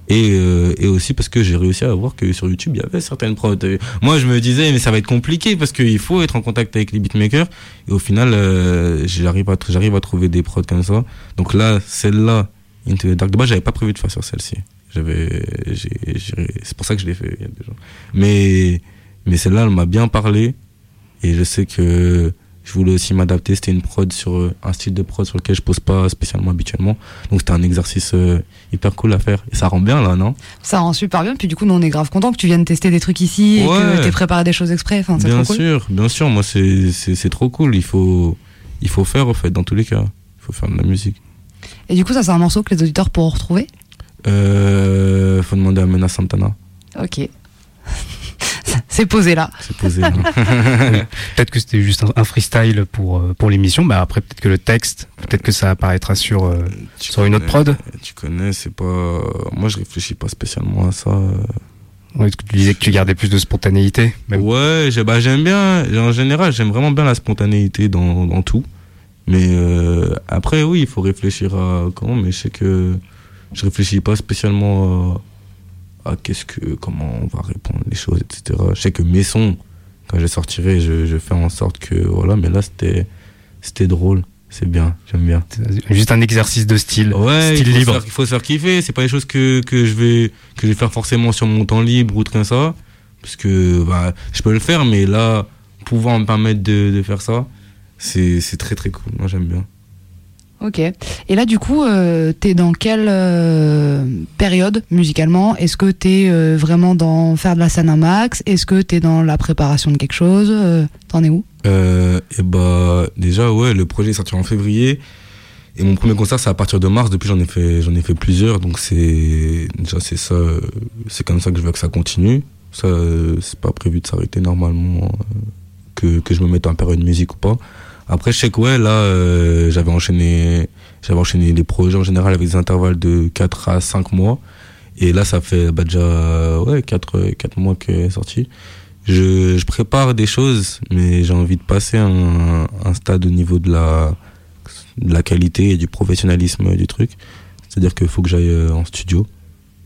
Et, euh, et aussi parce que j'ai réussi à voir que sur YouTube, il y avait certaines prods. Moi, je me disais, mais ça va être compliqué parce qu'il faut être en contact avec les beatmakers. Et au final, euh, j'arrive à, j'arrive à trouver des prods comme ça. Donc là, celle-là, Into the Dark, de base, j'avais pas prévu de faire sur celle-ci. J'avais, c'est pour ça que je l'ai fait. Mais, mais celle-là, elle m'a bien parlé. Et je sais que je voulais aussi m'adapter. C'était une prod sur euh, un style de prod sur lequel je pose pas spécialement habituellement. Donc c'était un exercice euh, hyper cool à faire. Et ça rend bien là, non? Ça rend super bien, puis du coup, nous, on est grave content que tu viennes tester des trucs ici et Ouais. que t'aies préparé des choses exprès. Enfin, Bien trop cool. sûr, bien sûr. Moi, c'est trop cool. Il faut il faut faire au fait dans tous les cas. Il faut faire de la musique. Et du coup, ça, c'est un morceau que les auditeurs pourront retrouver? Euh, faut demander à Mena Santana. Ok. C'est posé là. C'est posé. hein. Peut-être que c'était juste un, freestyle pour, euh, pour l'émission. Bah après, peut-être que le texte, peut-être que ça apparaîtra sur, euh, Tu sur une autre prod. Tu connais, c'est pas. Moi, je réfléchis pas spécialement à ça. Ouais, parce que tu disais que tu gardais plus de spontanéité. Même. Ouais, j'ai- bah, j'aime bien. En général, j'aime vraiment bien la spontanéité dans, dans tout. Mais euh, après, oui, il faut réfléchir à comment. Mais je sais que je réfléchis pas spécialement à qu'est-ce que, comment on va répondre les choses, etc. Je sais que mes sons, quand je sortirai, je, je fais en sorte que voilà. Mais là, c'était c'était drôle. C'est bien, j'aime bien. Juste un exercice de style. Ouais, style il faut, libre. Se faire, il faut se faire kiffer. C'est pas des choses que, que je vais que je vais faire forcément sur mon temps libre ou comme ça, parce que bah, je peux le faire, mais là, pouvoir me permettre de, de faire ça, c'est c'est très très cool. Moi, j'aime bien. Ok. Et là, du coup, euh, t'es dans quelle euh, période musicalement? Est-ce que t'es euh, vraiment dans faire de la scène à max? Est-ce que t'es dans la préparation de quelque chose? T'en es où? Et bah déjà ouais, le projet est sorti en février. Et mon premier concert c'est à partir de mars. Depuis j'en ai fait j'en ai fait plusieurs. Donc c'est déjà c'est ça, c'est comme ça que je veux que ça continue. Ça c'est pas prévu de s'arrêter normalement que que je me mette en période musique ou pas. Après je sais que ouais là euh, j'avais enchaîné j'avais enchaîné les projets en général avec des intervalles de 4 à 5 mois. Et là ça fait bah, déjà ouais 4 4 mois que est sorti je, prépare des choses, mais j'ai envie de passer un, stade au niveau de la, de la qualité et du professionnalisme du truc. C'est-à-dire qu'il faut que j'aille euh, en studio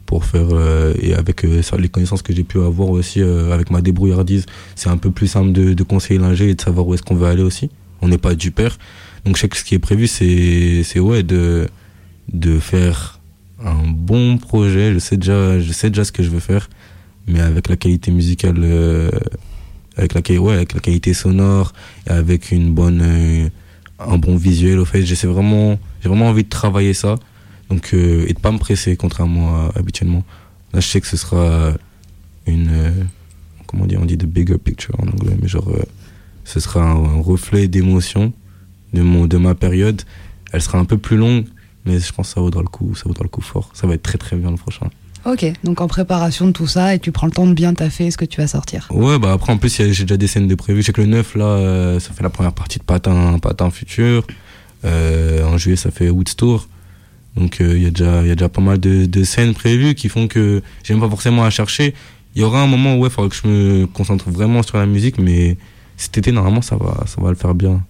pour faire, euh, et avec euh, les connaissances que j'ai pu avoir aussi avec ma débrouillardise, c'est un peu plus simple de conseiller l'ingé et de savoir où est-ce qu'on veut aller aussi. On n'est pas du père. Donc je sais que ce qui est prévu, c'est, c'est ouais, de, de faire un bon projet. Je sais déjà, je sais déjà ce que je veux faire mais avec la qualité musicale, euh, avec la ouais, avec la qualité sonore, et avec une bonne, euh, un bon visuel. Au fait, j'essaie vraiment, j'ai vraiment envie de travailler ça, donc euh, et de pas me presser contrairement à habituellement. Là, je sais que ce sera une, comment dire, on dit the bigger picture en anglais, mais genre, ce sera un, un reflet d'émotion de mon, de ma période. Elle sera un peu plus longue, mais je pense que ça vaudra le coup, ça vaudra le coup fort. Ça va être très très bien le prochain. Ok. Donc en préparation de tout ça et tu prends le temps de bien taffer ce que tu vas sortir. Ouais, bah après, en plus, j'ai déjà des scènes de prévues. Je sais que le 9, là, euh, ça fait la première partie de Patin, Patin Futur. Euh, en juillet, ça fait Woodstore. Donc, euh, il y, a déjà- il y a déjà pas mal de, de scènes prévues qui font que j'aime pas forcément à chercher. Il y aura un moment où il faudra que je me concentre vraiment sur la musique, mais cet été, normalement, ça va, ça va le faire bien.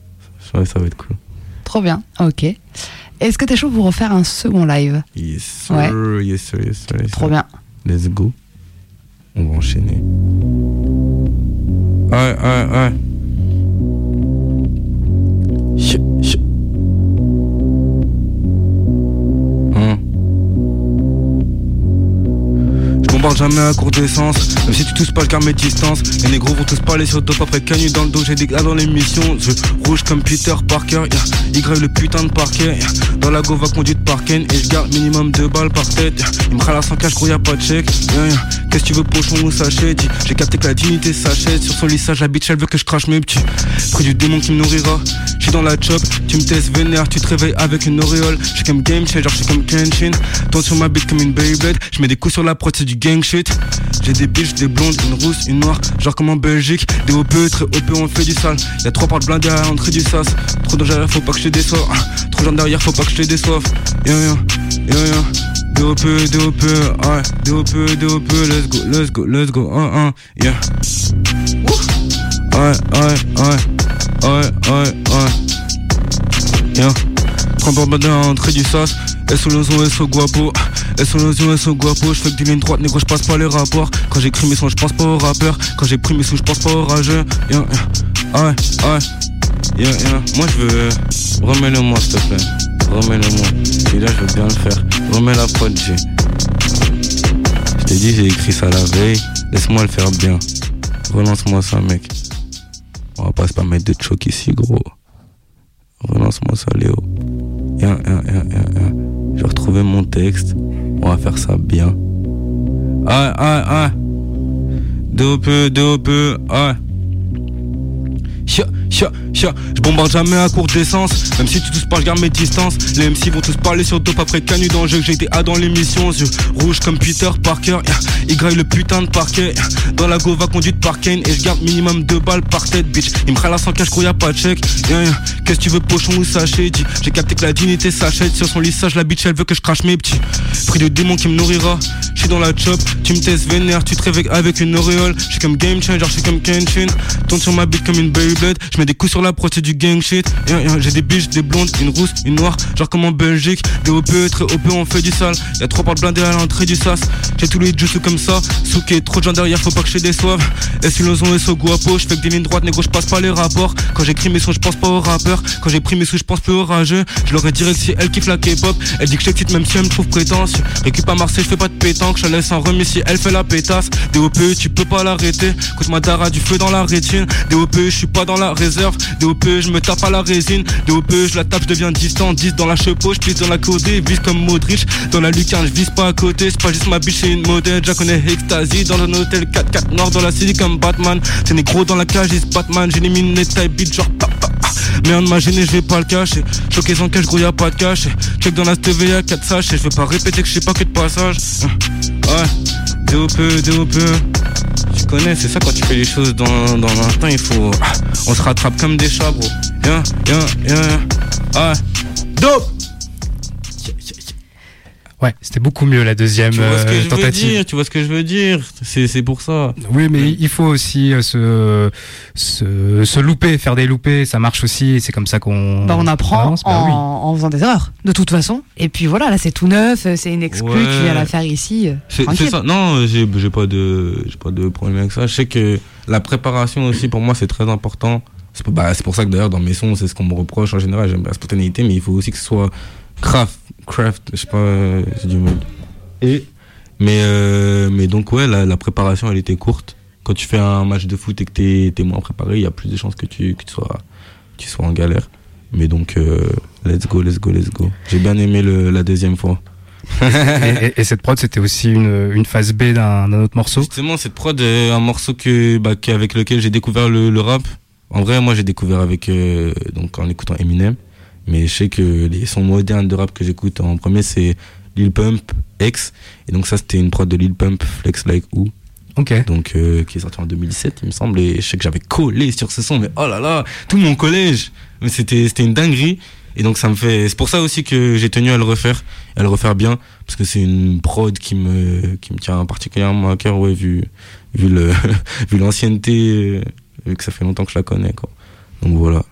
Ouais, ça va être cool. Trop bien. Ok. Est-ce que t'es chaud pour refaire un second live? Yes, sir, Ouais. yes, sir, yes, sir, yes, Trop bien. Let's go. On va enchaîner. Ouais, ouais, ouais. Ch- ch- Jamais à court d'essence. Même si tu touches pas, garde mes distances Les négros vont tous parler sur top après canu dans le dos. J'ai des gars dans l'émission Je rouge comme Peter Parker. Yeah. Y le putain de parquet. Dans la gova conduite par Ken Et je garde minimum deux balles par tête. Il me ralasse en cash gros y'a pas de chèque. Qu'est-ce que tu veux pochon ou sachet J'ai capté que la dignité s'achète. Sur son lissage la bitch elle veut que je crache mes petits. Près du démon qui me nourrira. J'suis dans la chop Tu me testes vénère Tu te réveilles avec une auréole. J'suis comme game changer J'suis comme Kenshin. Toi sur ma bite comme une Beyblade J'mets des coups sur la prod c'est du gang J'ai des biches, des blondes, une rousse, une noire Genre comme en Belgique Des OP, très OP on fait du sale Y'a trois portes blindées à l'entrée du sas Trop de derrière faut pas que je te déçoive Trop gens derrière faut pas que je te déçoive Yo yo yo yo DOP, DOP, ouais, DOP, DOP, let's go, let's go, let's go, un, un, yeah. Ouais, ouais, ouais, ouais, ouais, ouais. Yeah. Transport bandé à l'entrée du sas. SO loson, SO guapo. SO loson, SO guapo. J'fais que des lignes droites, négro, j'passe pas les rapports. Quand j'écris mes sons, j'pense pas aux rappeurs. Quand j'ai pris mes sous, j'pense pas aux rageux. Yeah, yeah. Ouais, ouais. Yeah, yeah. Moi j'veux. Remets-le-moi, s'il te plaît. Remets-le-moi. Et là, je veux bien le faire. Remets la prod, G. Je t'ai dit, j'ai écrit ça la veille. Laisse-moi le faire bien. Relance-moi ça, mec. On va pas se permettre de choquer ici, gros. Relance-moi ça, Léo. Je vais retrouver mon texte. On va faire ça bien. Ah, ah, ah. Deux peu, ah. Je bombarde jamais à court d'essence. Même si tu tous pas, je garde mes distances. Les MC vont tous parler sur dope après canu dans le jeu que j'ai été A dans l'émission. Yeux rouge comme Peter Parker. Il graille le putain de parquet. Dans la gova conduite par Kane. Et je garde minimum deux balles par tête, bitch. Il me ralasse en cash, gros, y'a pas de chèque. Qu'est-ce que tu veux, pochon ou sachet J'ai capté que la dignité s'achète. Sur son lissage, la bitch, elle veut que je crache mes petits. Prix de démon qui me nourrira. Dans la chop. Tu me testes vénère. Tu te réveilles avec une auréole. J'suis comme game changer, j'suis comme Kenshin. Tourne sur ma bite comme une Beyblade. J'mets des coups sur la prod, c'est du gang shit. J'ai des biches, des blondes, une rousse, une noire. Genre comme en Belgique. Des OP, très OP, on fait du sale. Y'a trois portes blindées à l'entrée du sas. J'ai tous les jutsu comme ça. Souké, trop de gens derrière, faut pas que je déçoive. Et si l'ozon est so guapo, j'fais que des lignes droites, négro, j'passe pas les rapports. Quand j'écris mes sons, j'pense pas aux rappeurs. Quand j'ai pris mes sous, j'pense plus aux rageux. Je l'aurais direct si elle kiffe la K-pop. Elle dit que j'excite même si elle me trouve prétentieux. Récup à Marseille, j'fais pas de pétanque. Je la laisse en remis si elle fait la pétasse. DOP, tu peux pas l'arrêter. Écoute ma dara du feu dans la rétine. DOP, je suis pas dans la réserve. DOP, je me tape à la résine. DOP, je la tape, je deviens distant. 10 dans la chepeau, je dans la codée. Vise comme Modric. Dans la lucarne, je vise pas à côté. C'est pas juste ma biche, c'est une modèle. Je la connais Ecstasy. Dans un hôtel 4-4 nord dans la city comme Batman. C'est négro dans la cage, Batman. J'élimine les type beat genre Mais on m'a gêné, je vais pas le cacher. Choqué sans cash, gros, y'a pas de cash. Check dans la TV, y'a 4 sachets. Je veux pas répéter que je sais pas que de passage. Ouais, DOP, DOP. Tu connais, c'est ça quand tu fais les choses dans, dans l'instinct, il faut. ah, On se rattrape comme des chats, bro. Viens, viens, viens. Ouais. Dope! Ouais, c'était beaucoup mieux la deuxième Tu vois ce que euh, je veux tentative. dire, tu vois ce que je veux dire. C'est, c'est pour ça. Oui, mais il faut aussi euh, se, se, se louper, faire des loupés, ça marche aussi, c'est comme ça qu'on Bah, on apprend avance. Bah en, oui. en faisant des erreurs, de toute façon. Et puis voilà, là c'est tout neuf, euh, c'est une exclue, Ouais. tu viens la faire ici. C'est, ça. Non, j'ai, j'ai pas de, j'ai pas de problème avec ça. Je sais que la préparation aussi, pour moi, c'est très important. C'est, pour- bah, c'est pour ça que d'ailleurs, dans mes sons, c'est ce qu'on me reproche en général. J'aime la spontanéité, mais il faut aussi que ce soit craft, craft, je sais pas, euh, j'ai du mal. Et, mais, euh, mais donc, ouais, la, la préparation, elle était courte. Quand tu fais un match de foot et que t'es, t'es moins préparé, il y a plus de chances que tu, que tu sois, tu sois en galère. Mais donc, euh, let's go, let's go, let's go. J'ai bien aimé le, la deuxième fois. et, et- et cette prod, c'était aussi une, une phase B d'un autre morceau? Justement, cette prod est un morceau que, bah, avec lequel j'ai découvert le, le rap. En vrai, moi, j'ai découvert avec, euh, donc, en écoutant Eminem. Mais je sais que les sons modernes de rap que j'écoute en premier, c'est Lil Pump, X. Et donc, ça, c'était une prod de Lil Pump, Flex Like Who. Ok. Donc, euh, qui est sorti en 2017, il me semble. Et je sais que j'avais collé sur ce son, mais oh là là, tout mon collège. Mais c'était, c'était une dinguerie. Et donc, ça me fait, c'est pour ça aussi que j'ai tenu à le refaire, à le refaire bien. Parce que c'est une prod qui me, qui me tient particulièrement à cœur, ouais, vu, vu le, vu l'ancienneté, euh, vu que ça fait longtemps que je la connais, quoi. Donc voilà.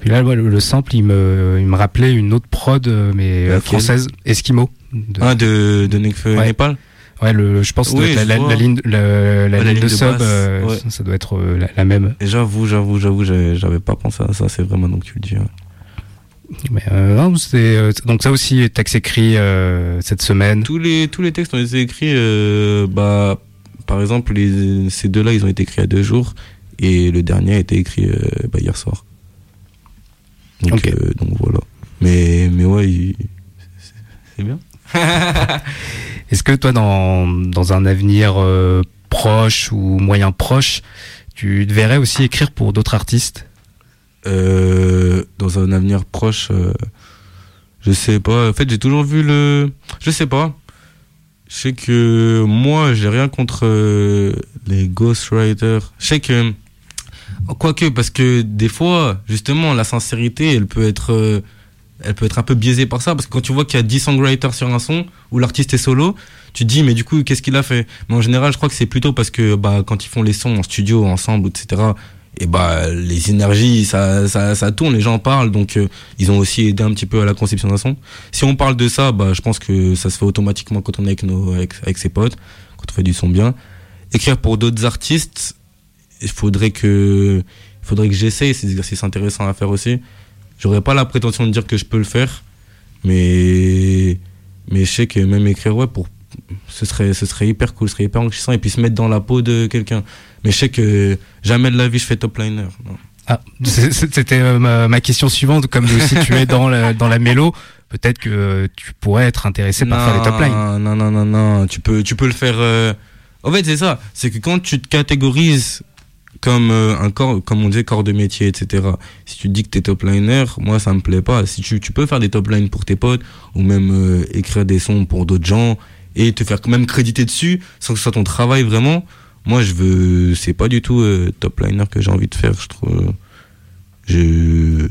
Puis là, ouais, le, le sample, il me, il me rappelait une autre prod, euh, mais euh, française, Eskimo. de- Ah, de, de Nekfeu Ouais. Népal? Ouais, le, je pense que Oui, la, la, la ligne, la ligne de de sub, euh, ouais. ça, ça doit être euh, la, même. J'avoue, j'avoue, j'avoue, j'avais pas pensé à ça, c'est vrai maintenant que tu le dis. ouais. Mais euh, non, donc ça aussi, texte écrit euh, cette semaine. Tous les, tous les textes ont été écrits, bah, par exemple, les, ces deux-là, ils ont été écrits a deux jours, et le dernier a été écrit bah, hier soir. Donc, euh, donc voilà. Mais, mais ouais, c'est- bien. Est-ce que toi, dans, dans un avenir euh, proche ou moyen proche, tu te verrais aussi écrire pour d'autres artistes? Euh, dans un avenir proche, euh, je sais pas. En fait, j'ai toujours vu le. Je sais pas. Je sais que moi, j'ai rien contre les ghostwriters. Je sais que. Quoique, parce que des fois, justement, la sincérité, elle peut être. euh, elle peut être un peu biaisée par ça, parce que quand tu vois qu'il y a 10 songwriters sur un son, où l'artiste est solo, tu te dis, mais du coup, qu'est-ce qu'il a fait? Mais en général, je crois que c'est plutôt parce que bah, quand ils font les sons en studio, ensemble, etc., et bah les énergies ça, ça, ça tourne les gens parlent donc euh, ils ont aussi aidé un petit peu à la conception d'un son si on parle de ça bah je pense que ça se fait automatiquement quand on est avec nos avec, avec ses potes quand on fait du son bien écrire pour d'autres artistes il faudrait que faudrait que j'essaye c'est des exercices intéressants à faire aussi j'aurais pas la prétention de dire que je peux le faire mais mais je sais que même écrire ouais pour ce serait ce serait hyper cool ce serait hyper enrichissant et puis se mettre dans la peau de quelqu'un mais je sais que jamais de la vie je fais top liner. non. Ah, c'était euh, ma, ma question suivante. Comme si tu es dans la, dans la mélo, peut-être que tu pourrais être intéressé par faire les top lines. Non, non, non, non. Tu peux, tu peux le faire. euh, En fait, c'est ça. C'est que quand tu te catégorises comme euh, un corps, comme on disait, corps de métier, etc. Si tu dis que t'es top liner, moi, ça me plaît pas. Si tu, tu peux faire des top lines pour tes potes ou même euh, écrire des sons pour d'autres gens et te faire même créditer dessus sans que ce soit ton travail vraiment. Moi, je veux. C'est pas du tout euh, top liner que j'ai envie de faire. Je trouve. Je.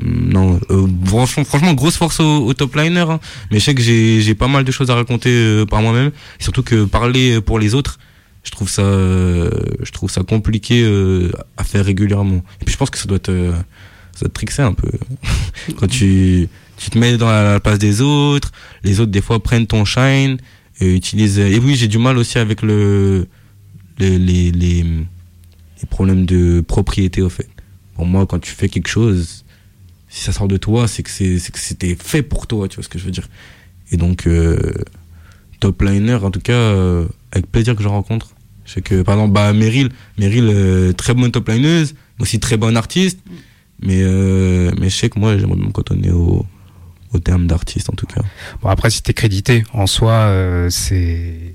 Non, euh, franchement, franchement, grosse force au, au top liner. hein. Mais je sais que j'ai pas mal de choses à raconter euh, par moi-même. Surtout que parler pour les autres, je trouve ça, euh, je trouve ça compliqué euh, à faire régulièrement. Et puis je pense que ça doit te, ça doit un peu. Quand tu, tu te mets dans la place des autres, les autres des fois prennent ton shine et utilisent. Et oui, j'ai du mal aussi avec le, les, les, les, problèmes de propriété au fait. Pour moi, quand tu fais quelque chose, si ça sort de toi, c'est que c'est que c'était fait pour toi, tu vois ce que je veux dire. Et donc, euh, top liner, en tout cas, euh, avec plaisir que je rencontre. Je sais que, par exemple, bah, Meryl, Meryl euh, très bonne top lineuse, mais aussi très bonne artiste. Mais, euh, mais je sais que moi, j'aimerais même cantonner au, au terme d'artiste, en tout cas. Bon, après, si t'es crédité, en soi, euh, c'est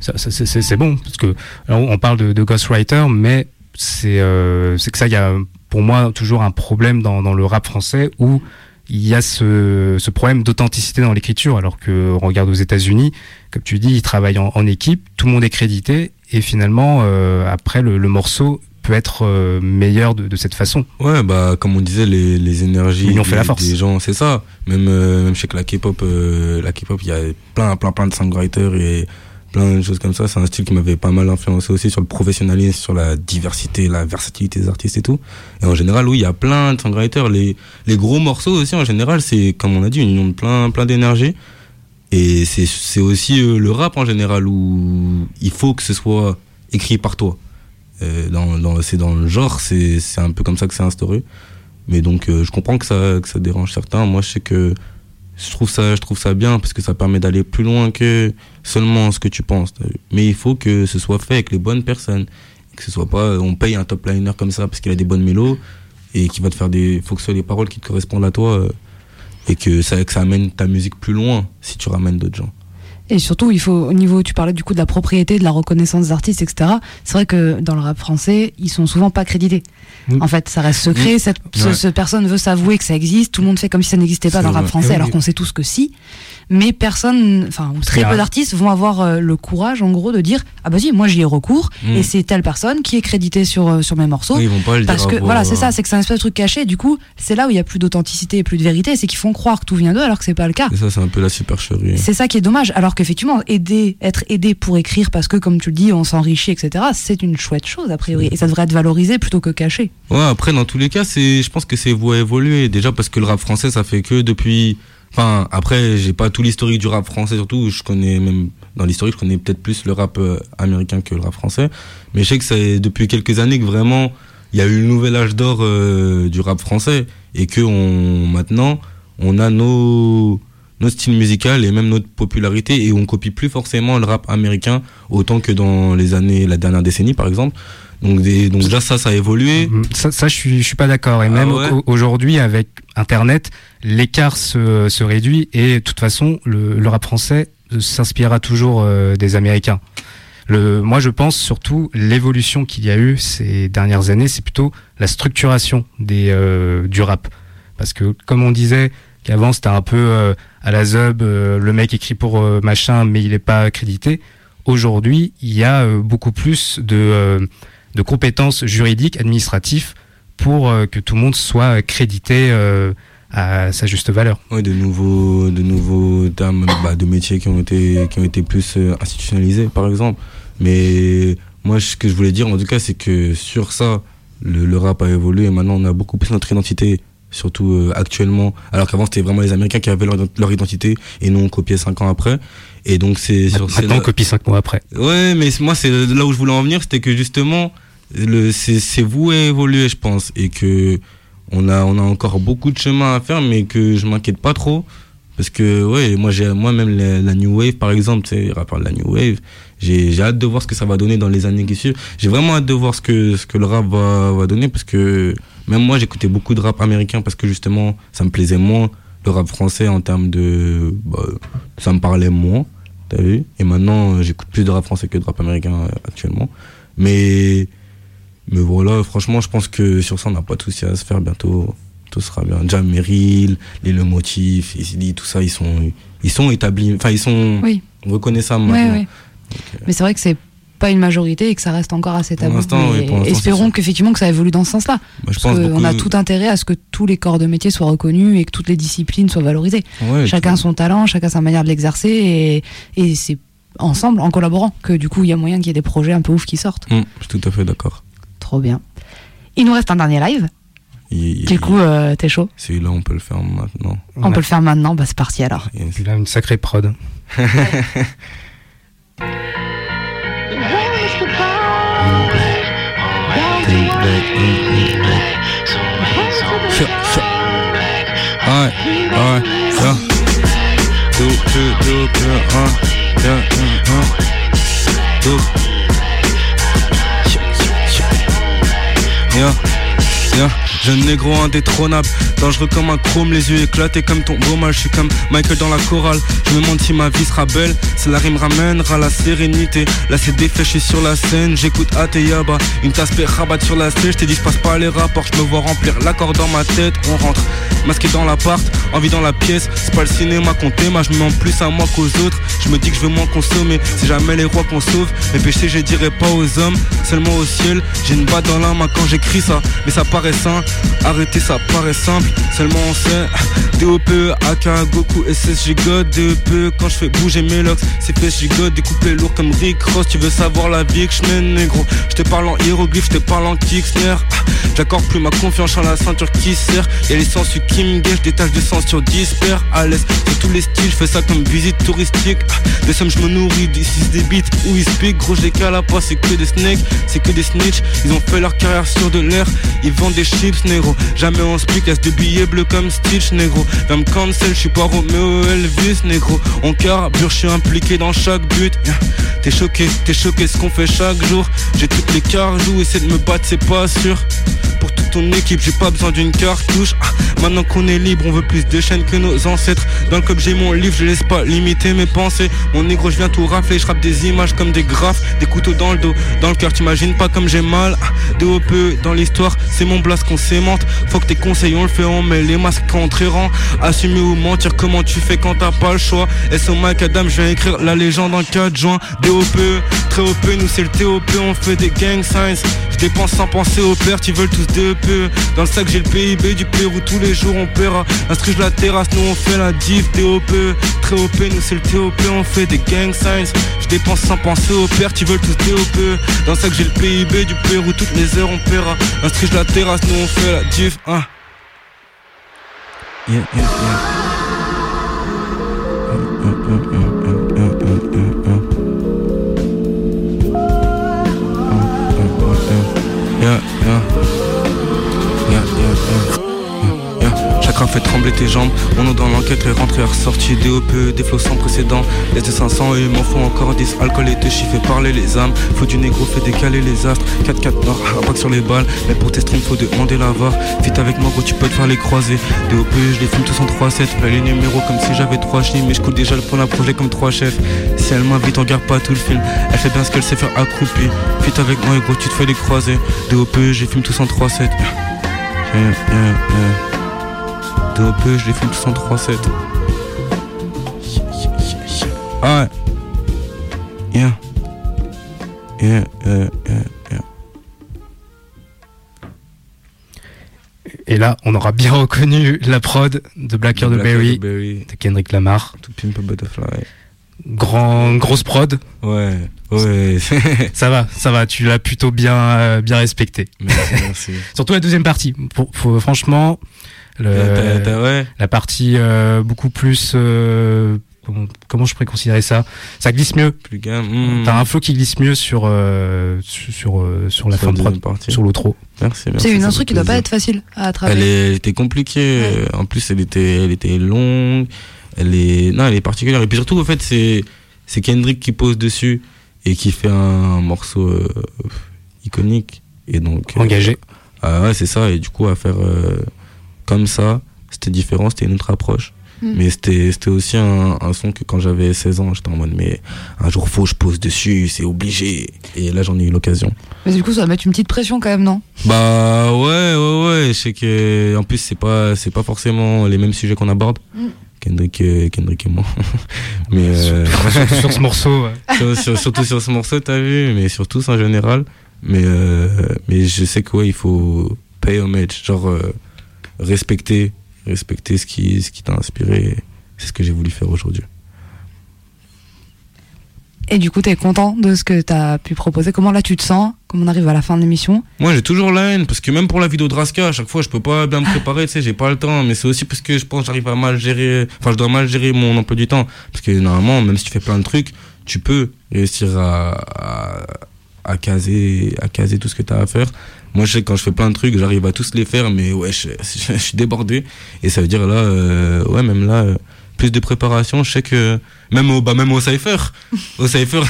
ça- ça- c'est c'est- c'est bon. Parce que alors, on parle de, de ghostwriter, mais c'est euh, c'est que ça, il y a pour moi toujours un problème dans, dans le rap français où il y a ce, ce problème d'authenticité dans l'écriture, alors que on regarde aux États-Unis, comme tu dis, ils travaillent en, en équipe, tout le monde est crédité, et finalement, euh, après, le, le morceau peut être euh, meilleur de, de cette façon. Ouais, bah, comme on disait, les, les énergies L'union fait des, la force. des gens, c'est ça. Même, euh, même que la K-pop, la K-pop, il y a plein, plein, plein de songwriters et plein de choses comme ça. C'est un style qui m'avait pas mal influencé aussi sur le professionnalisme, sur la diversité, la versatilité des artistes et tout. Et en général, oui, il y a plein de songwriters. Les, les gros morceaux aussi, en général, c'est, comme on a dit, une union de plein, plein d'énergie. Et c'est, aussi euh, le rap en général où il faut que ce soit écrit par toi. Euh, dans, dans, c'est dans le genre, c'est, c'est un peu comme ça que c'est instauré. Mais donc, euh, je comprends que ça, que ça dérange certains. Moi, je sais que je trouve ça, je trouve ça bien parce que ça permet d'aller plus loin que seulement ce que tu penses. Mais il faut que ce soit fait avec les bonnes personnes. Que ce soit pas, on paye un top liner comme ça parce qu'il a des bonnes mélos et qui va te faire des, faut que ce soit les paroles qui te correspondent à toi euh, et que ça, que ça amène ta musique plus loin si tu ramènes d'autres gens. Et surtout, il faut, au niveau, tu parlais du coup de la propriété, de la reconnaissance des artistes, etc. C'est vrai que dans le rap français, ils sont souvent pas crédités. En fait, ça reste secret. Cette, ce, Ouais. ce personne veut s'avouer que ça existe. Tout le monde fait comme si ça n'existait pas dans le rap français, Eh alors qu'on sait tous que si. Mais personne, enfin, ou très peu d'artistes vont avoir euh, le courage, en gros, de dire ah bah si, moi j'y ai recours Mm. et c'est telle personne qui est créditée sur euh, sur mes morceaux. Oui, ils vont pas le Parce dire que à voix- voilà, c'est ça, c'est que c'est un espèce de truc caché. Du coup, c'est là où il y a plus d'authenticité et plus de vérité. C'est qu'ils font croire que tout vient d'eux alors que c'est pas le cas. Et ça, c'est un peu la supercherie. C'est ça qui est dommage. Alors qu'effectivement, aider, être aidé pour écrire parce que, comme tu le dis, on s'enrichit, etc., c'est une chouette chose, a priori. Et ça devrait être valorisé plutôt que caché. Ouais, après, dans tous les cas, c'est, je pense que c'est voie évoluer. Déjà parce que le rap français, ça fait que depuis Enfin, après, j'ai pas tout l'historique du rap français, surtout. Je connais même dans l'historique, je connais peut-être plus le rap euh, américain que le rap français. Mais je sais que c'est depuis quelques années que vraiment il y a eu le nouvel âge d'or euh, du rap français et que on maintenant on a nos nos styles musicaux et même notre popularité et on copie plus forcément le rap américain autant que dans les années la dernière décennie par exemple. Donc, des, donc déjà ça ça a évolué. Mm, Ça, ça je suis, je suis pas d'accord. Et Ah même ouais aujourd'hui, avec Internet, l'écart se, se réduit et de toute façon, le, le rap français s'inspirera toujours euh, des Américains. Le, moi, je pense surtout l'évolution qu'il y a eu ces dernières années, c'est plutôt la structuration des, euh, du rap. Parce que, comme on disait, qu'avant c'était un peu euh, à la zub, euh, le mec écrit pour euh, machin, mais il n'est pas crédité. Aujourd'hui, il y a euh, beaucoup plus de, euh, de compétences juridiques, administratives, pour euh, que tout le monde soit crédité euh, à sa juste valeur. Ouais, de nouveaux, de nouveaux termes bah, de métiers qui ont été, qui ont été plus euh, institutionnalisés, par exemple. Mais moi, ce que je voulais dire, en tout cas, c'est que sur ça, le, le rap a évolué et maintenant on a beaucoup plus notre identité, surtout euh, actuellement. Alors qu'avant, c'était vraiment les Américains qui avaient leur, leur identité et nous, on copiait cinq ans après. Et donc, c'est sur Maintenant, là- on copie cinq mois après. Ouais, mais moi, c'est là où je voulais en venir, c'était que justement, c'est, voué à évoluer, je pense, et que on a, on a encore beaucoup de chemin à faire, mais que je m'inquiète pas trop, parce que ouais, moi, j'ai, moi-même la, la new wave, par exemple, c'est rapport de la new wave, j'ai, hâte de voir ce que ça va donner dans les années qui suivent. J'ai vraiment hâte de voir ce que, ce que le rap va, va donner, parce que même moi, j'écoutais beaucoup de rap américain, parce que justement, ça me plaisait moins. Le rap français, en termes de, bah, ça me parlait moins. T'as vu Et maintenant, j'écoute plus de rap français que de rap américain euh, actuellement. Mais, mais voilà, franchement, je pense que sur ça, on n'a pas de souci à se faire bientôt. Tout sera bien. Jam Merrill, les Le Motif, Easy tout ça, ils sont, ils sont établis, enfin, ils sont Oui. reconnaissables Ouais, maintenant. ouais. Mais c'est vrai que c'est pas une majorité et que ça reste encore assez tabou. oui, espérons qu'effectivement que ça évolue dans ce sens-là. Bah, Parce pense qu'on a tout intérêt à ce que tous les corps de métier soient reconnus et que toutes les disciplines soient valorisées. Ouais, chacun son talent, chacun sa manière de l'exercer et, et c'est ensemble, en collaborant, que du coup il y a moyen qu'il y ait des projets un peu ouf qui sortent. Hum, je suis tout à fait d'accord. Trop bien. Il nous reste un dernier live. Il- Du coup, euh, t'es chaud Celui-là, on peut le faire maintenant. On peut le faire maintenant, bah c'est parti alors. Yes. Il a une sacrée prod. Ouais, Yeah. Jeune négro indétrônable, dangereux comme un chrome, les yeux éclatés comme ton mal. Je suis comme Michael dans la chorale. Je me demande si ma vie sera belle. Si la rime ramènera la sérénité. Là c'est suis sur la scène. J'écoute Ateyaba, une tasse rabat sur la scène. Je t'ai dit, je passe pas les rapports. Je me vois remplir l'accord dans ma tête. On rentre masqué dans l'appart, envie dans la pièce. C'est pas le cinéma qu'on t'aime, je me mens plus à moi qu'aux autres. Je me dis que je veux moins consommer. C'est jamais les rois qu'on sauve. Mes péchés, je dirais pas aux hommes, seulement au ciel. J'ai une batte dans la main quand j'écris ça, mais ça paraît sain. Arrêter, ça paraît simple, seulement on sait. DOP, AK, Goku, SSG God, DEP. Quand je fais bouger mes locks, c'est fait gigote, découpé lourd comme Rick Ross. Tu veux savoir la vie que je mène, négro? Je te parle en hiéroglyphe, je te parle en snare. J'accorde plus ma confiance en la ceinture qui sert. Y'a les sens qui me des taches de sang sur. À l'aise, sur tous les styles, je fais ça comme visite touristique. Des sommes, je me nourris, 6 des beats où ils speak. Gros, j'ai qu'à la c'est que des snakes, c'est que des snitch. Ils ont fait leur carrière sur de l'air, ils vendent des chips, négro. Jamais on speak, y'a des billets bleus comme Stitch, négro. Viens me cancel, je suis pas Romeo Elvis, négro. On carbure, je suis impliqué dans chaque but. T'es choqué, t'es choqué ce qu'on fait chaque jour. J'ai toutes les carjoues, essaie de me battre, c'est pas sûr. Ton équipe, j'ai pas besoin d'une cartouche. Ah, maintenant qu'on est libre, on veut plus de chaînes que nos ancêtres. Dans le club, j'ai mon livre, je laisse pas limiter mes pensées. Mon négro, je viens tout rafler, je rappe des images comme des graphes, des couteaux dans le dos, dans le cœur, t'imagines pas comme j'ai mal. Ah, DOP dans l'histoire, c'est mon blast qu'on s'aimante. Faut que tes conseils, on le fait, on met les masques contre errant. Assumer ou mentir, comment tu fais quand t'as pas le choix? SO Macadam, je viens écrire la légende en 4 juin. DOP, très OP, nous c'est le TOP, on fait des gang signs. Je dépense sans penser au père, tu veulent tous Dans le sac, j'ai le PIB du Pérou, tous les jours on paiera. Instruge la terrasse, nous on fait la div. DOP, très OP, nous c'est le TOP, on fait des gang signs. Je dépense sans penser au père, tu veulent tous DOP. Dans le sac, j'ai le PIB du Pérou, toutes les heures on paiera. Instruge la terrasse, nous on fait la div. Hein. Yeah, yeah, yeah. Tes jambes. Mon nom dans l'enquête est rentré et ressorti. DOP, des flots sans précédent. Les de 500 et m'en font encore 10. Alcool et chiffres fait parler les âmes. Faut du négro, fait décaler les astres. 4-4 nord, impact sur les balles. Mais pour tes streams, faut demander la VAR. Fit avec moi, gros, tu peux te faire les croiser. DOP, je les filme tous en 3-7. Là, les numéros comme si j'avais 3 chiens. Mais je coule déjà le point d'un projet comme 3 chefs. Si elle m'invite, on regarde pas tout le film. Elle fait bien ce qu'elle sait faire accroupie. Fit avec moi, gros, tu te fais les croiser. DOP, je les filme tous en 3-7. Yeah, yeah, yeah. Je les filme tous en 3-7. Ah ouais. Yeah. Yeah, yeah. Et là, on aura bien reconnu la prod de Blacker de Blacker Berry de Kendrick Lamar. To Pimp a Butterfly. Grand, grosse prod. Ouais, ouais. Ça va, ça va. Tu l'as plutôt bien, euh, bien respecté. merci, merci. Surtout la deuxième partie. Pour, franchement, le- T'as- t'as- ouais. la partie euh, beaucoup plus. euh, comment, comment je pourrais considérer ça? Ça glisse mieux. Plus gamme. T'as un flow qui glisse mieux sur euh, sur sur, euh, sur la Sur fin de la prod, partie. sur l'outro. Merci, merci. C'est une instru qui doit pas être facile à est- elle était compliquée. Ouais. En plus, elle était, elle était longue. Elle est, non, elle est particulière. Et puis surtout, en fait, c'est, c'est Kendrick qui pose dessus et qui fait un morceau euh, iconique. Et donc. euh, Engagé. ah ouais, c'est ça. Et du coup, à faire euh, comme ça, c'était différent, c'était une autre approche. Mm. Mais c'était, c'était aussi un, un son que quand j'avais 16 ans, j'étais en mode, mais un jour faut, je pose dessus, c'est obligé. Et là, j'en ai eu l'occasion. Mais du coup, ça va mettre une petite pression quand même, non? Bah ouais ouais ouais, je sais que en plus c'est pas c'est pas forcément les mêmes sujets qu'on aborde. Mm. Kendrick Kendrick et moi. mais euh, Surtout sur ce morceau. ouais. sur- sur- surtout sur ce morceau t'as vu, mais surtout en général. Mais euh, mais je sais que ouais, il faut pay homage, genre euh, respecter respecter ce qui ce qui t'a inspiré. C'est ce que j'ai voulu faire aujourd'hui. Et du coup, t'es content de ce que t'as pu proposer? Comment là tu te sens? Comment on arrive à la fin de l'émission? Moi, j'ai toujours la haine parce que même pour la vidéo de Raska, à chaque fois, je peux pas bien me préparer, tu sais, j'ai pas le temps. Mais c'est aussi parce que je pense que j'arrive à mal gérer, enfin, je dois mal gérer mon emploi du temps. Parce que normalement, même si tu fais plein de trucs, tu peux réussir à, à, à caser, à caser tout ce que tu as à faire. Moi, je sais quand je fais plein de trucs, j'arrive à tous les faire, mais ouais, je, je, je suis débordé. Et ça veut dire là, euh, ouais, même là, euh, plus de préparation. Je sais que même au, bah, même au Cypher, au Cypher,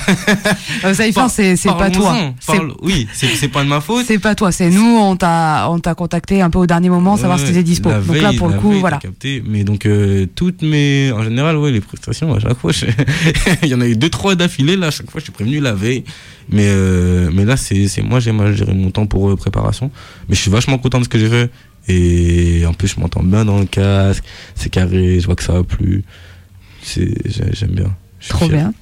y Par- c'est c'est pas toi. parle- oui, c'est c'est pas de ma faute. C'est pas toi, c'est nous. On t'a on t'a contacté un peu au dernier moment, savoir si t'étais dispo. Donc là, pour le coup, veille, voilà. capté. Mais donc, euh, toutes mes. En général, ouais, les prestations, à chaque fois, je- il y en a eu deux, trois d'affilée, là, à chaque fois, je suis prévenu la veille. Mais, euh, mais là, c'est c'est moi, j'ai mal géré mon temps pour euh, préparation. Mais je suis vachement content de ce que j'ai fait. Et en plus, je m'entends bien dans le casque, c'est carré, je vois que ça a plu. J'aime bien. Trop fier. bien.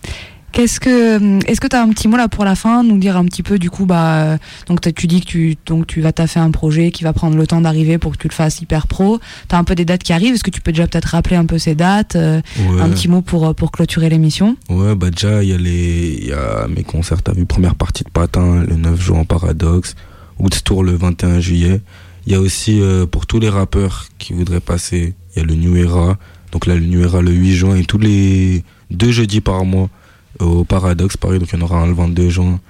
Qu'est-ce que, est-ce que tu as un petit mot là pour la fin, nous dire un petit peu du coup bah euh, donc tu dis que tu donc tu vas taffer un projet qui va prendre le temps d'arriver pour que tu le fasses hyper pro. T'as un peu des dates qui arrivent. Est-ce que tu peux déjà peut-être rappeler un peu ces dates, euh, Ouais. un petit mot pour euh, pour clôturer l'émission? Ouais, bah déjà, il y, a les- il y a mes concerts. T'as vu, première partie de Patin, le 9 juin en Paradoxe. Woodstock le 21 juillet. Il y a aussi, euh, pour tous les rappeurs qui voudraient passer, il y a le New Era. Donc là, le New Era le 8 juin et tous les deux jeudis par mois euh, au Paradoxe, Paris. Donc il y en aura un le 22 juin.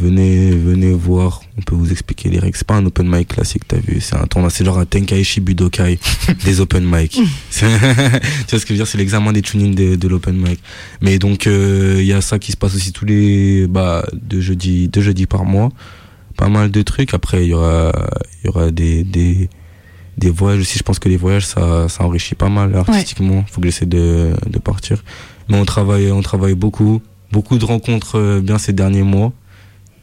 Venez, venez voir, on peut vous expliquer les règles. C'est pas un open mic classique, t'as vu. C'est un tournoi, c'est genre un Tenkaichi Budokai des open mic. Tu vois ce que je veux dire, c'est l'examen des tunings de, de l'open mic. Mais donc, euh, il y a ça qui se passe aussi tous les, bah, deux jeudis, deux jeudis par mois. Pas mal de trucs. Après, il y aura, il y aura des, des, des voyages aussi. Je pense que les voyages, ça, ça enrichit pas mal artistiquement. Faut que j'essaie de, de partir. Mais on travaille, on travaille beaucoup. Beaucoup de rencontres euh, bien ces derniers mois.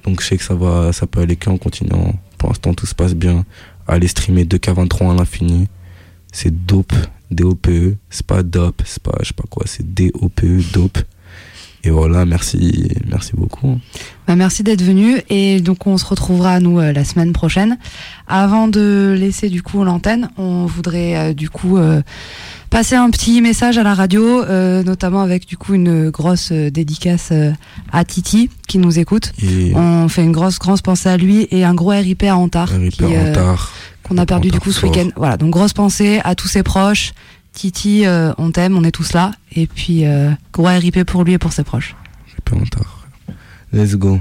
Donc, je sais que ça va, ça peut aller qu'en continuant. Pour l'instant, tout se passe bien. Aller streamer 2K23 à l'infini. C'est dope. D-O-P-E. C'est pas dope. C'est pas, je sais pas quoi. C'est D-O-P-E, dope. Et voilà, merci, merci beaucoup. Bah, merci d'être venu et donc on se retrouvera nous euh, la semaine prochaine. Avant de laisser du coup l'antenne, on voudrait euh, du coup euh, passer un petit message à la radio, euh, notamment avec du coup une grosse euh, dédicace euh, à Titi qui nous écoute. Et On fait une grosse grosse pensée à lui et un gros RIP à Antar qu'on a perdu du coup ce week-end. Voilà, donc grosse pensée à tous ses proches. Titi, euh, on t'aime, on est tous là. Et puis, euh, gros RIP pour lui et pour ses proches. RIP Antard. Let's go.